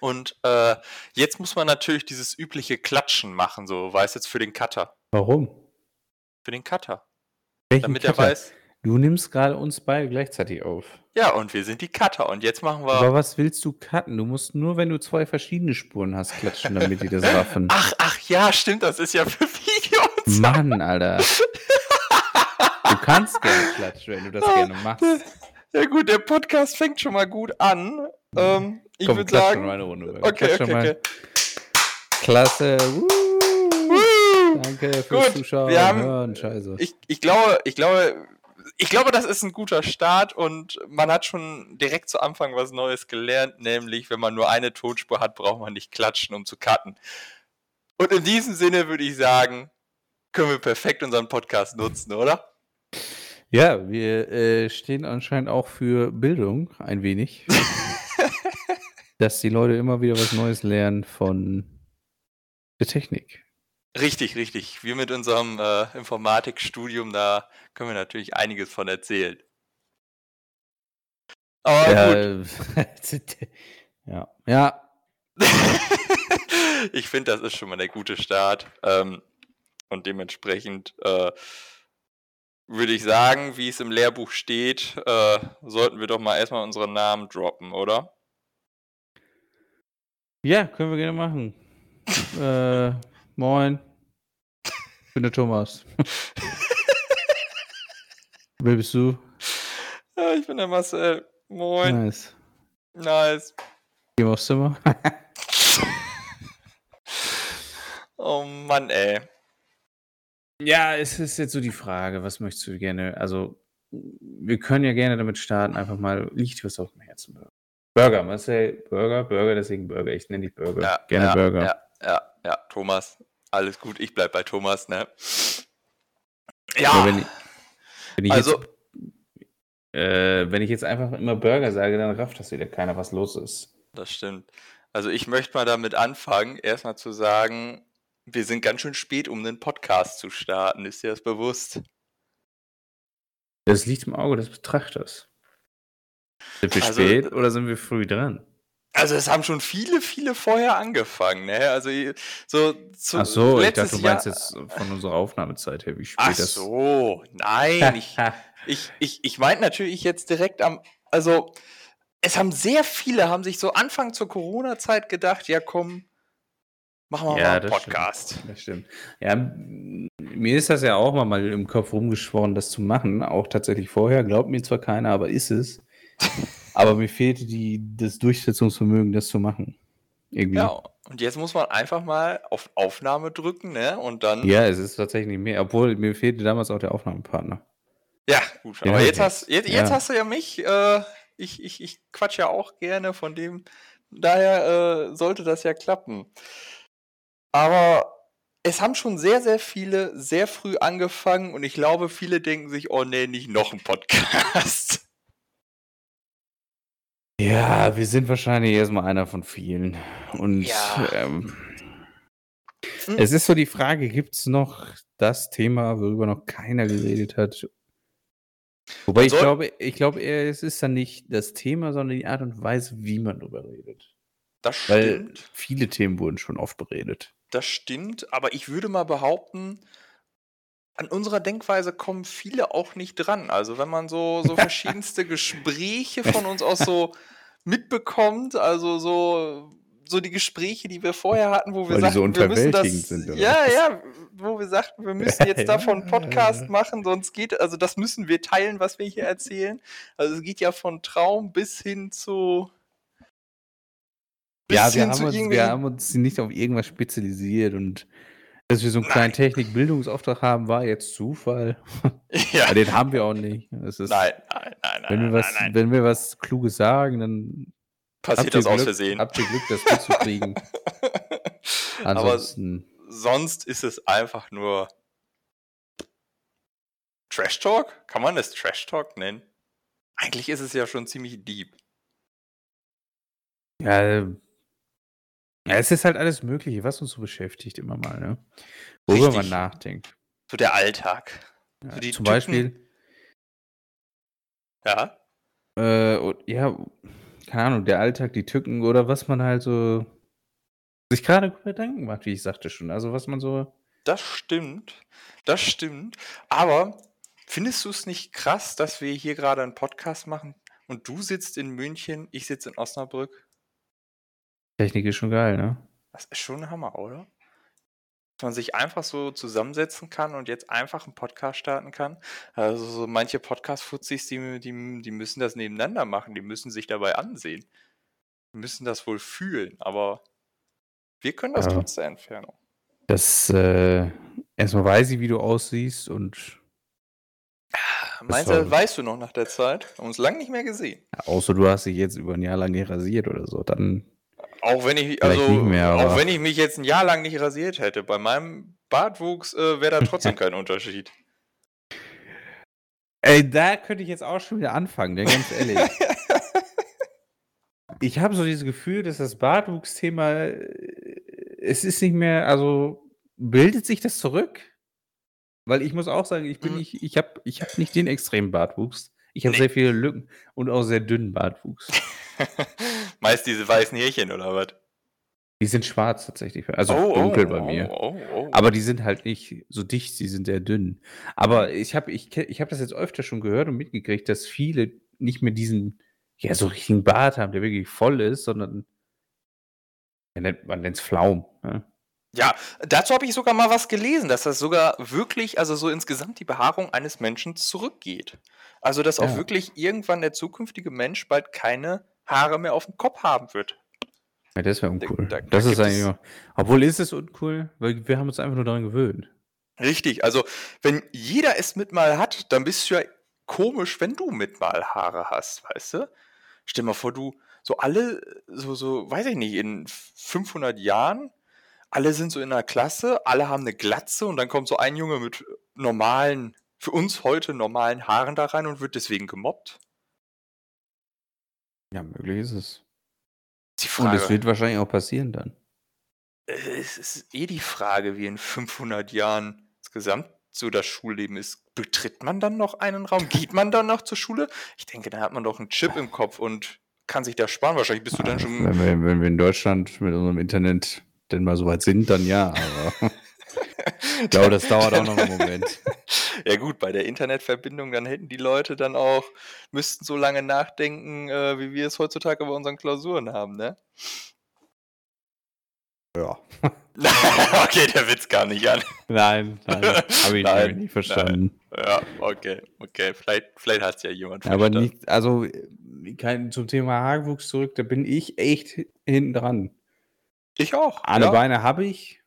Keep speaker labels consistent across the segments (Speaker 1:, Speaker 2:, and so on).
Speaker 1: Und äh, jetzt muss man natürlich dieses übliche Klatschen machen, so weiß jetzt für den Cutter.
Speaker 2: Warum?
Speaker 1: Für den Cutter.
Speaker 2: Welchen
Speaker 1: Damit
Speaker 2: Cutter?
Speaker 1: er weiß.
Speaker 2: Du nimmst gerade uns beide gleichzeitig auf.
Speaker 1: Ja, und wir sind die Cutter. Und jetzt machen wir.
Speaker 2: Aber was willst du cutten? Du musst nur, wenn du zwei verschiedene Spuren hast, klatschen, damit die das raffen.
Speaker 1: Ach, ach ja, stimmt, das ist ja für Videos.
Speaker 2: Mann, Alter. Du kannst gerne klatschen, wenn du das gerne machst.
Speaker 1: Ja gut, der Podcast fängt schon mal gut an. Ähm, ich
Speaker 2: Komm,
Speaker 1: würde
Speaker 2: schon
Speaker 1: sagen.
Speaker 2: mal eine Runde.
Speaker 1: Okay,
Speaker 2: schon
Speaker 1: okay, okay.
Speaker 2: Klasse. Woo! Danke fürs
Speaker 1: Gut,
Speaker 2: Zuschauen.
Speaker 1: wir haben-
Speaker 2: Hören. Scheiße.
Speaker 1: Ich, ich glaube, ich glaube, ich glaube, das ist ein guter Start und man hat schon direkt zu Anfang was Neues gelernt, nämlich wenn man nur eine Tonspur hat, braucht man nicht klatschen, um zu cutten. Und in diesem Sinne würde ich sagen, können wir perfekt unseren Podcast nutzen, oder?
Speaker 2: Ja, wir äh, stehen anscheinend auch für Bildung ein wenig. dass die Leute immer wieder was Neues lernen von der Technik.
Speaker 1: Richtig, richtig. Wir mit unserem äh, Informatikstudium, da können wir natürlich einiges von erzählen. Aber gut.
Speaker 2: ja. ja.
Speaker 1: ich finde, das ist schon mal der gute Start. Ähm, und dementsprechend äh, würde ich sagen, wie es im Lehrbuch steht, äh, sollten wir doch mal erstmal unseren Namen droppen, oder?
Speaker 2: Ja, können wir gerne machen. äh, moin. Ich bin der Thomas. Wer bist du?
Speaker 1: Ja, ich bin der Marcel. Moin.
Speaker 2: Nice.
Speaker 1: Nice.
Speaker 2: Gehen wir aufs Zimmer.
Speaker 1: Oh Mann, ey.
Speaker 2: Ja, es ist jetzt so die Frage, was möchtest du gerne? Also, wir können ja gerne damit starten, einfach mal, liegt was auf dem Herzen? Burger, Marcel, Burger, Burger, deswegen Burger. Ich nenne dich Burger.
Speaker 1: Ja,
Speaker 2: gerne
Speaker 1: ja,
Speaker 2: Burger.
Speaker 1: Ja, ja, ja, Thomas. Alles gut, ich bleib bei Thomas, ne? Ja,
Speaker 2: wenn ich, wenn ich
Speaker 1: also,
Speaker 2: jetzt, äh, wenn ich jetzt einfach immer Burger sage, dann rafft das wieder keiner, was los ist.
Speaker 1: das stimmt. Also ich möchte mal damit anfangen, erstmal zu sagen, wir sind ganz schön spät, um einen Podcast zu starten. Ist dir das bewusst?
Speaker 2: Das liegt im Auge des Betrachters. Sind wir
Speaker 1: Also-
Speaker 2: spät oder sind wir früh dran?
Speaker 1: Also es haben schon viele, viele vorher angefangen, ne? Also ich- so zu
Speaker 2: Ach so, ich dachte, du meinst
Speaker 1: Jahr-
Speaker 2: jetzt von unserer Aufnahmezeit her, wie spät
Speaker 1: Ach
Speaker 2: das
Speaker 1: so, nein, ich, ich, ich, ich meinte natürlich jetzt direkt am, also es haben sehr viele, haben sich so Anfang zur Corona-Zeit gedacht, ja komm, machen wir mal einen
Speaker 2: das
Speaker 1: Podcast.
Speaker 2: Stimmt, das stimmt. Ja, mir ist das ja auch mal im Kopf rumgeschworen, das zu machen. Auch tatsächlich vorher. Glaubt mir zwar keiner, aber ist es. Aber mir fehlte die, das Durchsetzungsvermögen, das zu machen. Irgendwie.
Speaker 1: Ja, und jetzt muss man einfach mal auf Aufnahme drücken, ne? Und dann.
Speaker 2: Ja, es ist tatsächlich mehr. Obwohl, mir fehlte damals auch der Aufnahmepartner.
Speaker 1: Ja, gut.
Speaker 2: Den
Speaker 1: aber jetzt hast, jetzt, jetzt
Speaker 2: Ja.
Speaker 1: hast du ja mich. Äh, ich, ich, ich quatsch ja auch gerne, von dem. Daher äh, sollte das ja klappen. Aber es haben schon sehr, sehr viele sehr früh angefangen und ich glaube, viele denken sich, oh nee, nicht noch ein Podcast.
Speaker 2: Ja, wir sind wahrscheinlich erstmal einer von vielen. Und
Speaker 1: Ja.
Speaker 2: ähm,
Speaker 1: Hm.
Speaker 2: es ist so die Frage, gibt es noch das Thema, worüber noch keiner geredet hat? Wobei ich
Speaker 1: soll-
Speaker 2: glaube, ich glaube eher, es ist dann nicht das Thema, sondern die Art und Weise, wie man darüber redet.
Speaker 1: Das
Speaker 2: Weil
Speaker 1: stimmt.
Speaker 2: viele Themen wurden schon oft beredet.
Speaker 1: Das stimmt, aber ich würde mal behaupten, an unserer Denkweise kommen viele auch nicht dran. Also wenn man so, so verschiedenste Gespräche von uns aus so mitbekommt, also so, so die Gespräche, die wir vorher hatten, wo wir
Speaker 2: Weil die so
Speaker 1: sagten, wir müssen das,
Speaker 2: sind, oder
Speaker 1: ja, ja, wo wir sagten, wir müssen jetzt davon einen
Speaker 2: Ja.
Speaker 1: Podcast machen, sonst geht, also das müssen wir teilen, was wir hier erzählen. Also es geht ja von Traum bis hin zu
Speaker 2: ja, wir haben, uns, wir haben uns nicht auf irgendwas spezialisiert und dass wir so einen
Speaker 1: Nein.
Speaker 2: kleinen Technikbildungsauftrag haben, war jetzt Zufall.
Speaker 1: ja.
Speaker 2: Aber den haben wir auch nicht. Ist,
Speaker 1: Nein, nein, nein, nein.
Speaker 2: wenn, wir
Speaker 1: nein,
Speaker 2: was,
Speaker 1: nein.
Speaker 2: wenn wir was Kluges sagen, dann
Speaker 1: passiert das aus
Speaker 2: Glück,
Speaker 1: Versehen.
Speaker 2: Habt ihr Glück, das mitzukriegen.
Speaker 1: Aber
Speaker 2: Ansonsten,
Speaker 1: sonst ist es einfach nur Trash Talk? Kann man das Trash Talk nennen? Eigentlich ist es ja schon ziemlich deep.
Speaker 2: ja, ja, es ist halt alles Mögliche, was uns so beschäftigt immer mal, ne? Worüber man nachdenkt.
Speaker 1: So der Alltag.
Speaker 2: Ja,
Speaker 1: So
Speaker 2: zum
Speaker 1: Typen-
Speaker 2: Beispiel,
Speaker 1: Ja?
Speaker 2: äh, ja, keine Ahnung, der Alltag, die Tücken oder was man halt so sich gerade Gedanken macht, wie ich sagte schon. Also was man so.
Speaker 1: Das stimmt. Das stimmt. Aber findest du es nicht krass, dass wir hier gerade einen Podcast machen und du sitzt in München, ich sitze in Osnabrück?
Speaker 2: Technik ist schon geil, ne?
Speaker 1: Das ist schon ein Hammer, oder? Dass man sich einfach so zusammensetzen kann und jetzt einfach einen Podcast starten kann. Also so manche Podcast-Fuzis, die, die, die müssen das nebeneinander machen, die müssen sich dabei ansehen. Die müssen das wohl fühlen, aber wir können das
Speaker 2: Ja.
Speaker 1: trotz der Entfernung.
Speaker 2: Das, äh, erstmal weiß ich, wie du aussiehst und
Speaker 1: Meinst
Speaker 2: war-
Speaker 1: du, weißt du noch nach der Zeit? Wir haben uns lange nicht mehr gesehen.
Speaker 2: außer du hast dich jetzt über ein Jahr lang nicht rasiert oder so, dann
Speaker 1: Auch wenn ich,
Speaker 2: Vielleicht
Speaker 1: also,
Speaker 2: mehr,
Speaker 1: auch wenn ich mich jetzt ein Jahr lang nicht rasiert hätte, bei meinem Bartwuchs äh, wäre da trotzdem kein Unterschied.
Speaker 2: Ey, da könnte ich jetzt auch schon wieder anfangen, ne, ganz ehrlich. ich habe so dieses Gefühl, dass das Bartwuchsthema, äh, es ist nicht mehr, also bildet sich das zurück? Weil ich muss auch sagen, ich bin
Speaker 1: Mhm.
Speaker 2: nicht, ich habe ich hab nicht den extremen Bartwuchs. Ich habe
Speaker 1: Nee.
Speaker 2: sehr viele Lücken und auch sehr dünnen Bartwuchs.
Speaker 1: Meist diese weißen Härchen oder was?
Speaker 2: Die sind schwarz tatsächlich, also dunkel bei mir.
Speaker 1: Oh, oh, oh.
Speaker 2: Aber die sind halt nicht so dicht, sie sind sehr dünn. Aber ich habe ich, ich hab das jetzt öfter schon gehört und mitgekriegt, dass viele nicht mehr diesen, ja, so richtigen Bart haben, der wirklich voll ist, sondern man nennt es Flaum. Ne?
Speaker 1: Ja, dazu habe ich sogar mal was gelesen, dass das sogar wirklich, also so insgesamt die Behaarung eines Menschen zurückgeht. Also, dass auch
Speaker 2: Ja.
Speaker 1: wirklich irgendwann der zukünftige Mensch bald keine Haare mehr auf dem Kopf haben wird.
Speaker 2: Ja, das wäre uncool.
Speaker 1: Da- da
Speaker 2: das ist
Speaker 1: gibt es-
Speaker 2: eigentlich noch, obwohl ist es uncool, weil wir haben uns einfach nur daran gewöhnt.
Speaker 1: Richtig, also wenn jeder es mit mal hat, dann bist du ja komisch, wenn du mit mal Haare hast, weißt du? Stell mal vor, du so alle, so, so, weiß ich nicht, in 500 Jahren, alle sind so in der Klasse, alle haben eine Glatze und dann kommt so ein Junge mit normalen, für uns heute normalen Haaren da rein und wird deswegen gemobbt.
Speaker 2: Ja, möglich ist es.
Speaker 1: Die
Speaker 2: Und
Speaker 1: Frage,
Speaker 2: es wird wahrscheinlich auch passieren dann.
Speaker 1: äh, es ist eh die Frage, wie in 500 Jahren insgesamt so das Schulleben ist. Betritt man dann noch einen Raum? Geht man dann noch zur Schule? Ich denke, da hat man doch einen Chip im Kopf und kann sich das sparen. Wahrscheinlich bist du dann schon.
Speaker 2: Wenn wir, wenn wir in Deutschland mit unserem Internet denn mal so weit sind, dann ja. Aber ich glaube, das dauert auch noch einen Moment.
Speaker 1: Ja gut, bei der Internetverbindung, dann hätten die Leute dann auch, müssten so lange nachdenken, äh, wie wir es heutzutage bei unseren Klausuren haben, ne?
Speaker 2: Ja.
Speaker 1: okay, der Witz gar nicht an.
Speaker 2: Nein, nein, habe ich
Speaker 1: Nein,
Speaker 2: nicht verstanden.
Speaker 1: Ja, okay, okay. Vielleicht, vielleicht hat es ja jemand
Speaker 2: Aber
Speaker 1: verstanden.
Speaker 2: nicht, also kein, zum Thema Haarwuchs zurück, da bin ich echt hinten dran.
Speaker 1: Ich auch.
Speaker 2: Eine
Speaker 1: ja,
Speaker 2: Beine habe ich,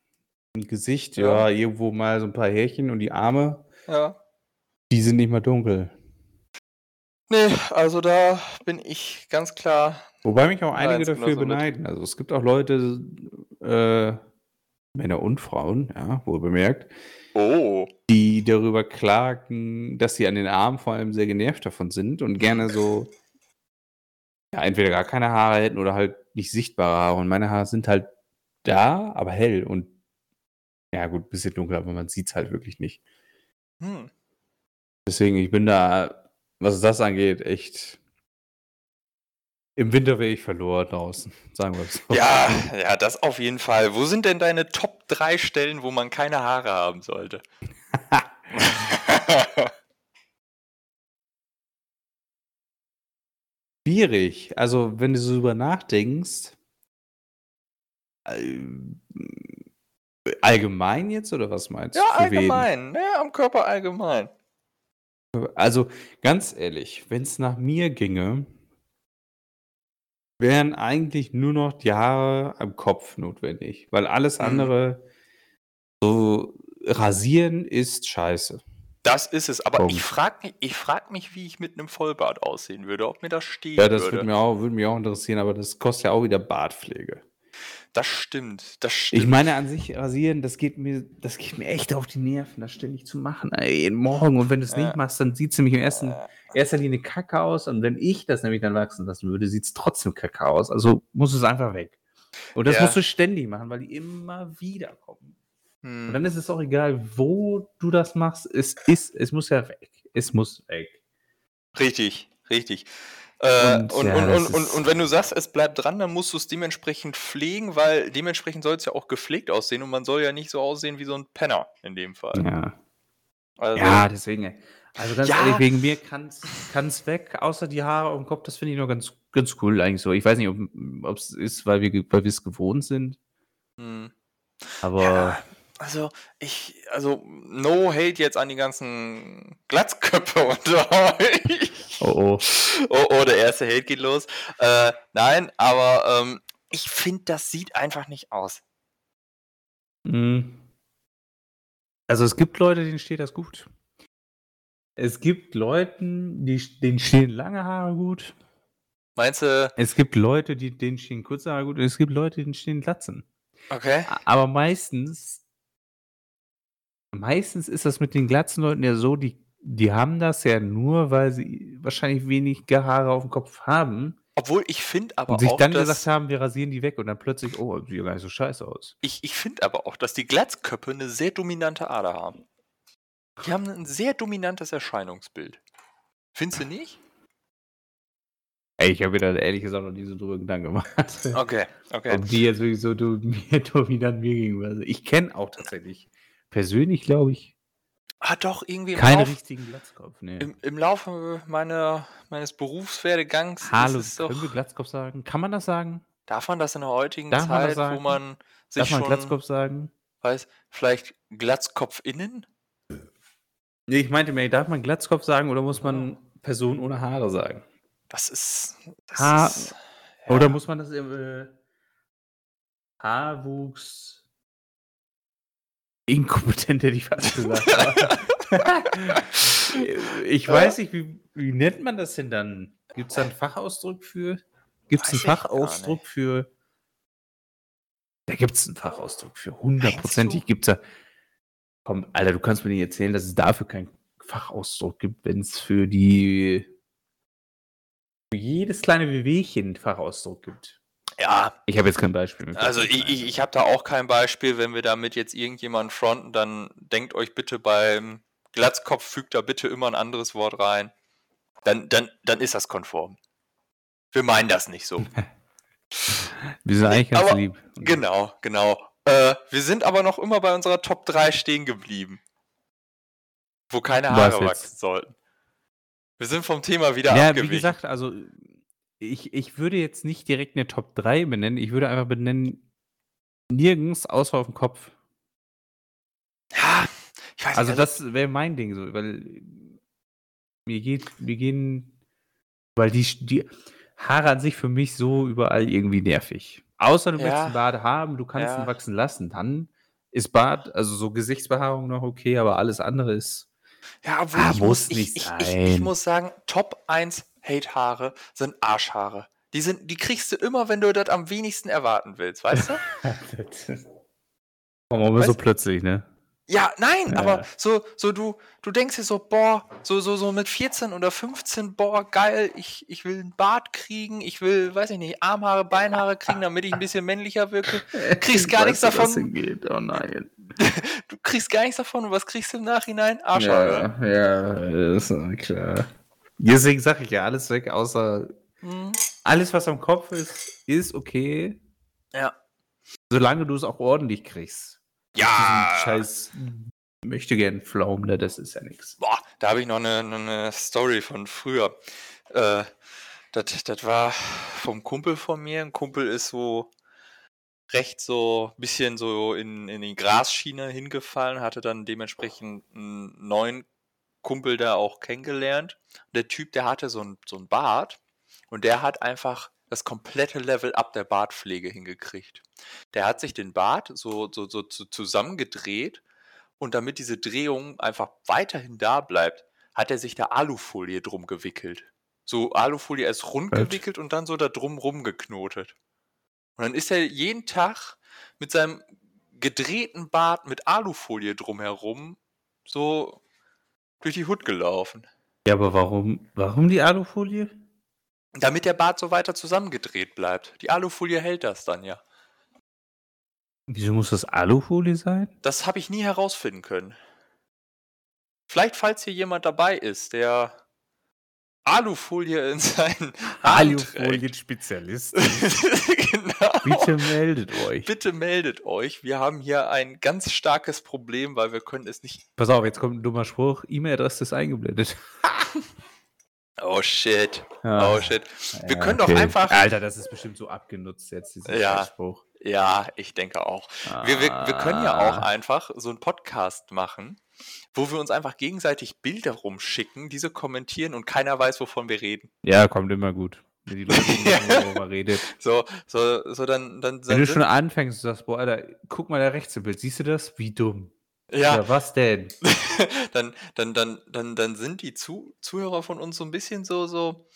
Speaker 2: Gesicht,
Speaker 1: Ja.
Speaker 2: ja. irgendwo mal so ein paar Härchen und die Arme,
Speaker 1: ja.
Speaker 2: die sind nicht mehr dunkel.
Speaker 1: Nee, also da bin ich ganz klar.
Speaker 2: Wobei mich auch einige dafür
Speaker 1: genauso mit.
Speaker 2: beneiden. Also es gibt auch Leute, äh, Männer und Frauen, ja, wohl bemerkt,
Speaker 1: Oh.
Speaker 2: die darüber klagen, dass sie an den Armen vor allem sehr genervt davon sind und gerne so ja, entweder gar keine Haare hätten oder halt nicht sichtbare Haare. Und meine Haare sind halt da, aber hell und ja gut, ein bisschen dunkel, aber man sieht es halt wirklich nicht.
Speaker 1: Hm.
Speaker 2: Deswegen, ich bin da, was das angeht, echt im Winter wäre ich verloren draußen, sagen wir es so.
Speaker 1: Ja, ja, das auf jeden Fall. Wo sind denn deine Top 3 Stellen, wo man keine Haare haben sollte?
Speaker 2: Schwierig. Also, wenn du so drüber nachdenkst, äh, allgemein jetzt oder was meinst
Speaker 1: ja,
Speaker 2: du? Wen?
Speaker 1: allgemein. Ja, am Körper allgemein.
Speaker 2: Also, ganz ehrlich, wenn es nach mir ginge, wären eigentlich nur noch die Haare am Kopf notwendig, weil alles
Speaker 1: Mhm.
Speaker 2: andere so rasieren ist scheiße.
Speaker 1: Das ist es. Aber
Speaker 2: Punkt.
Speaker 1: ich frage mich, ich frag mich, wie ich mit einem Vollbart aussehen würde, ob mir das stehen
Speaker 2: Ja, das
Speaker 1: würde.
Speaker 2: würde mir, auch, würde mich auch interessieren, aber das kostet ja auch wieder Bartpflege.
Speaker 1: Das stimmt. Das stimmt.
Speaker 2: Ich meine, an sich rasieren, das geht mir, das geht mir echt auf die Nerven, das ständig zu machen. Ey, Morgen. Und wenn du es nicht machst, dann sieht es nämlich im ersten,
Speaker 1: Äh,
Speaker 2: erster Linie kacke aus. Und wenn ich das nämlich dann wachsen lassen würde, sieht es trotzdem kacke aus. Also muss es einfach weg. Und das
Speaker 1: Ja.
Speaker 2: musst du ständig machen, weil die immer wieder kommen.
Speaker 1: hm.
Speaker 2: Und dann ist es auch egal, wo du das machst. Es ist, es muss ja weg. Es muss weg.
Speaker 1: Richtig, richtig. Äh,
Speaker 2: Und,
Speaker 1: und,
Speaker 2: ja,
Speaker 1: und, und, und, und wenn du sagst, es bleibt dran, dann musst du es dementsprechend pflegen, weil dementsprechend soll es ja auch gepflegt aussehen und man soll ja nicht so aussehen wie so ein Penner in dem Fall.
Speaker 2: Ja.
Speaker 1: Also,
Speaker 2: ja, deswegen. Also ganz
Speaker 1: Ja.
Speaker 2: ehrlich, wegen mir kann es weg, außer die Haare dem Kopf, das finde ich noch ganz, ganz cool eigentlich so. Ich weiß nicht, ob es ist, weil wir es gewohnt sind,
Speaker 1: hm.
Speaker 2: aber
Speaker 1: Ja, also ich, also no hate jetzt an die ganzen Glatzköpfe unter euch.
Speaker 2: oh oh.
Speaker 1: Oh, oh, der erste Hate geht los. Äh, nein, aber ähm, ich finde, das sieht einfach nicht aus.
Speaker 2: Mhm. Also es gibt Leute, denen steht das gut. Es gibt Leuten, die, denen stehen lange Haare gut.
Speaker 1: Meinst du,
Speaker 2: Es gibt Leute, die, denen stehen kurze Haare gut. Und es gibt Leute, denen stehen Glatzen.
Speaker 1: okay?
Speaker 2: Aber meistens, meistens ist das mit den glatzen Leuten ja so, die, die haben das ja nur, weil sie wahrscheinlich wenig Haare auf dem Kopf haben
Speaker 1: Obwohl ich finde aber
Speaker 2: und sich
Speaker 1: auch,
Speaker 2: dann gesagt haben, wir rasieren die weg und dann plötzlich, oh, sieht ja gar nicht so scheiße aus.
Speaker 1: ich, ich finde aber auch, dass die Glatzköpfe eine sehr dominante Ader haben. Die haben ein sehr dominantes Erscheinungsbild. Findest du nicht?
Speaker 2: Ey, ich habe mir da ehrlich gesagt noch nie so drüber Gedanken gemacht.
Speaker 1: Okay, okay.
Speaker 2: Ob die jetzt wirklich so dominant mir gegenüber sind. Ich kenne auch tatsächlich persönlich, glaube ich,
Speaker 1: Ah, doch, irgendwie im,
Speaker 2: keinen
Speaker 1: Lauf,
Speaker 2: richtigen Glatzkopf. Nee.
Speaker 1: im, im Laufe meiner, meines Berufswerdegangs
Speaker 2: Hallo,
Speaker 1: ist es doch,
Speaker 2: können wir Glatzkopf sagen? Kann man das sagen?
Speaker 1: darf man das in der heutigen
Speaker 2: Darf man
Speaker 1: Zeit, wo
Speaker 2: sagen?
Speaker 1: man sich
Speaker 2: Darf man
Speaker 1: schon,
Speaker 2: Glatzkopf sagen?
Speaker 1: weiß, vielleicht GlatzkopfInnen?
Speaker 2: Nee, ich meinte mir, darf man Glatzkopf sagen oder muss man Person ohne Haare sagen?
Speaker 1: Das ist. Das ist
Speaker 2: Oder muss man das im äh, Haarwuchs inkompetent, hätte ich fast gesagt. ich weiß nicht, wie, wie nennt man das denn dann? Gibt es da einen Fachausdruck für? Gibt es einen Fachausdruck für? Da gibt es einen Fachausdruck für. Hundertprozentig gibt es da. Komm, Alter, du kannst mir nicht erzählen, dass es dafür keinen Fachausdruck gibt, wenn es für die für jedes kleine Wehwehchen einen Fachausdruck gibt.
Speaker 1: Ja,
Speaker 2: Ich habe jetzt kein Beispiel.
Speaker 1: Also ich, ich, ich habe da auch kein Beispiel. Wenn wir damit jetzt irgendjemanden fronten, dann denkt euch bitte beim Glatzkopf, fügt da bitte immer ein anderes Wort rein. Dann, dann, dann ist das konform. Wir meinen das nicht so.
Speaker 2: Wir sind eigentlich ganz
Speaker 1: aber-
Speaker 2: lieb.
Speaker 1: Genau, genau. Äh, wir sind aber noch immer bei unserer Top 3 stehen geblieben. Wo keine Haare wachsen sollten. Wir sind vom Thema wieder
Speaker 2: Ja, wie
Speaker 1: abgewichen.
Speaker 2: gesagt, also ich, ich würde jetzt nicht direkt eine Top 3 benennen. Ich würde einfach benennen, nirgends außer auf dem Kopf.
Speaker 1: ja, ich weiß
Speaker 2: Also
Speaker 1: nicht,
Speaker 2: das wäre mein Ding so, weil mir geht, mir gehen, weil die, die Haare an sich für mich so überall irgendwie nervig. Außer du
Speaker 1: Ja.
Speaker 2: möchtest einen Bart haben, du kannst
Speaker 1: Ja.
Speaker 2: ihn wachsen lassen, dann ist Bart, also so Gesichtsbehaarung noch okay, aber alles andere ist.
Speaker 1: Ja, obwohl
Speaker 2: Ah,
Speaker 1: ich,
Speaker 2: muss
Speaker 1: muss, ich,
Speaker 2: nicht
Speaker 1: ich, ich, muss sagen, Top 1 Hate-Haare sind Arschhaare. Die, sind, die kriegst du immer, wenn du das am wenigsten erwarten willst, weißt du?
Speaker 2: Komm aber so
Speaker 1: Weißt-
Speaker 2: plötzlich, ne?
Speaker 1: Ja, nein,
Speaker 2: Ja.
Speaker 1: aber so, so du, du denkst dir so, boah, so, so, so mit 14 oder 15, boah, geil, ich, ich will einen Bart kriegen, ich will, weiß ich nicht, Armhaare, Beinhaare kriegen, damit ich ein bisschen männlicher wirke. Kriegst gar nichts davon.
Speaker 2: Oh nein.
Speaker 1: Du kriegst gar nichts davon und was kriegst du im Nachhinein? Arschhaare.
Speaker 2: Ja, ja, ist klar. Deswegen sage ich ja alles weg, außer
Speaker 1: Hm,
Speaker 2: alles, was am Kopf ist, ist okay,
Speaker 1: ja.
Speaker 2: solange du es auch ordentlich kriegst.
Speaker 1: Ja.
Speaker 2: Scheiß möchte gern Pflaumen, ne, das ist ja nichts.
Speaker 1: Boah, da habe ich noch eine, eine Story von früher. Äh, das, das war vom Kumpel von mir. Ein Kumpel ist so recht so ein bisschen so in, in die Grasschiene hingefallen, hatte dann dementsprechend einen neuen Kumpel da auch kennengelernt. Der Typ, der hatte so ein, so ein Bart und der hat einfach das komplette Level up der Bartpflege hingekriegt. Der hat sich den Bart so, so, so zu, zusammengedreht und damit diese Drehung einfach weiterhin da bleibt, hat er sich da Alufolie drum gewickelt. So Alufolie erst rund
Speaker 2: Was?
Speaker 1: gewickelt und dann so da drum rumgeknotet. Und dann ist er jeden Tag mit seinem gedrehten Bart mit Alufolie drumherum so durch die Hut gelaufen.
Speaker 2: Ja, aber warum, warum die Alufolie?
Speaker 1: Damit der Bart so weiter zusammengedreht bleibt. Die Alufolie hält das dann ja.
Speaker 2: Wieso muss das Alufolie sein?
Speaker 1: Das habe ich nie herausfinden können. Vielleicht, falls hier jemand dabei ist, der Alufolie in seinen
Speaker 2: Alufolien-Spezialist.
Speaker 1: genau.
Speaker 2: Bitte meldet euch.
Speaker 1: Bitte meldet euch. Wir haben hier ein ganz starkes Problem, weil wir können es nicht.
Speaker 2: Pass auf, jetzt kommt ein dummer Spruch. E-Mail-Adresse ist eingeblendet.
Speaker 1: Oh shit.
Speaker 2: Ja.
Speaker 1: Oh shit. Wir
Speaker 2: Ja,
Speaker 1: können doch
Speaker 2: okay.
Speaker 1: einfach.
Speaker 2: Alter, das ist bestimmt so abgenutzt jetzt, dieser
Speaker 1: Ja.
Speaker 2: Spruch.
Speaker 1: Ja, ich denke auch. Wir, wir, wir können ja auch
Speaker 2: Ah.
Speaker 1: einfach so einen Podcast machen, wo wir uns einfach gegenseitig Bilder rumschicken, diese kommentieren und keiner weiß, wovon wir reden.
Speaker 2: Ja, kommt immer gut. Wenn die Leute wissen, worüber man redet.
Speaker 1: So, so, so dann, dann,
Speaker 2: Wenn
Speaker 1: dann
Speaker 2: du
Speaker 1: sind-
Speaker 2: schon anfängst und sagst, boah, Alter, guck mal da rechts im Bild, siehst du das? Wie dumm.
Speaker 1: ja,
Speaker 2: was denn?
Speaker 1: dann, dann, dann, dann, dann sind die Zu Zuhörer von uns so ein bisschen so, so,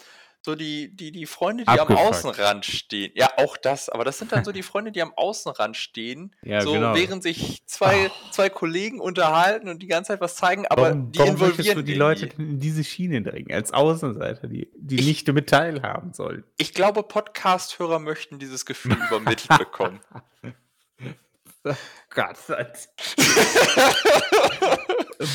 Speaker 1: so die, die, die Freunde, die am
Speaker 2: Abgefuckt.
Speaker 1: Außenrand stehen. Ja, auch das, aber das sind dann so die Freunde, die am Außenrand stehen,
Speaker 2: Ja,
Speaker 1: so
Speaker 2: genau.
Speaker 1: während sich zwei, zwei Kollegen unterhalten und die ganze Zeit was zeigen, aber
Speaker 2: warum,
Speaker 1: die
Speaker 2: warum
Speaker 1: involvieren
Speaker 2: du die Leute in diese Schiene drängen, als Außenseiter, die, die
Speaker 1: Ich-
Speaker 2: nicht damit teilhaben sollen?
Speaker 1: Ich glaube, Podcast-Hörer möchten dieses Gefühl übermittelt bekommen.
Speaker 2: Gott, das-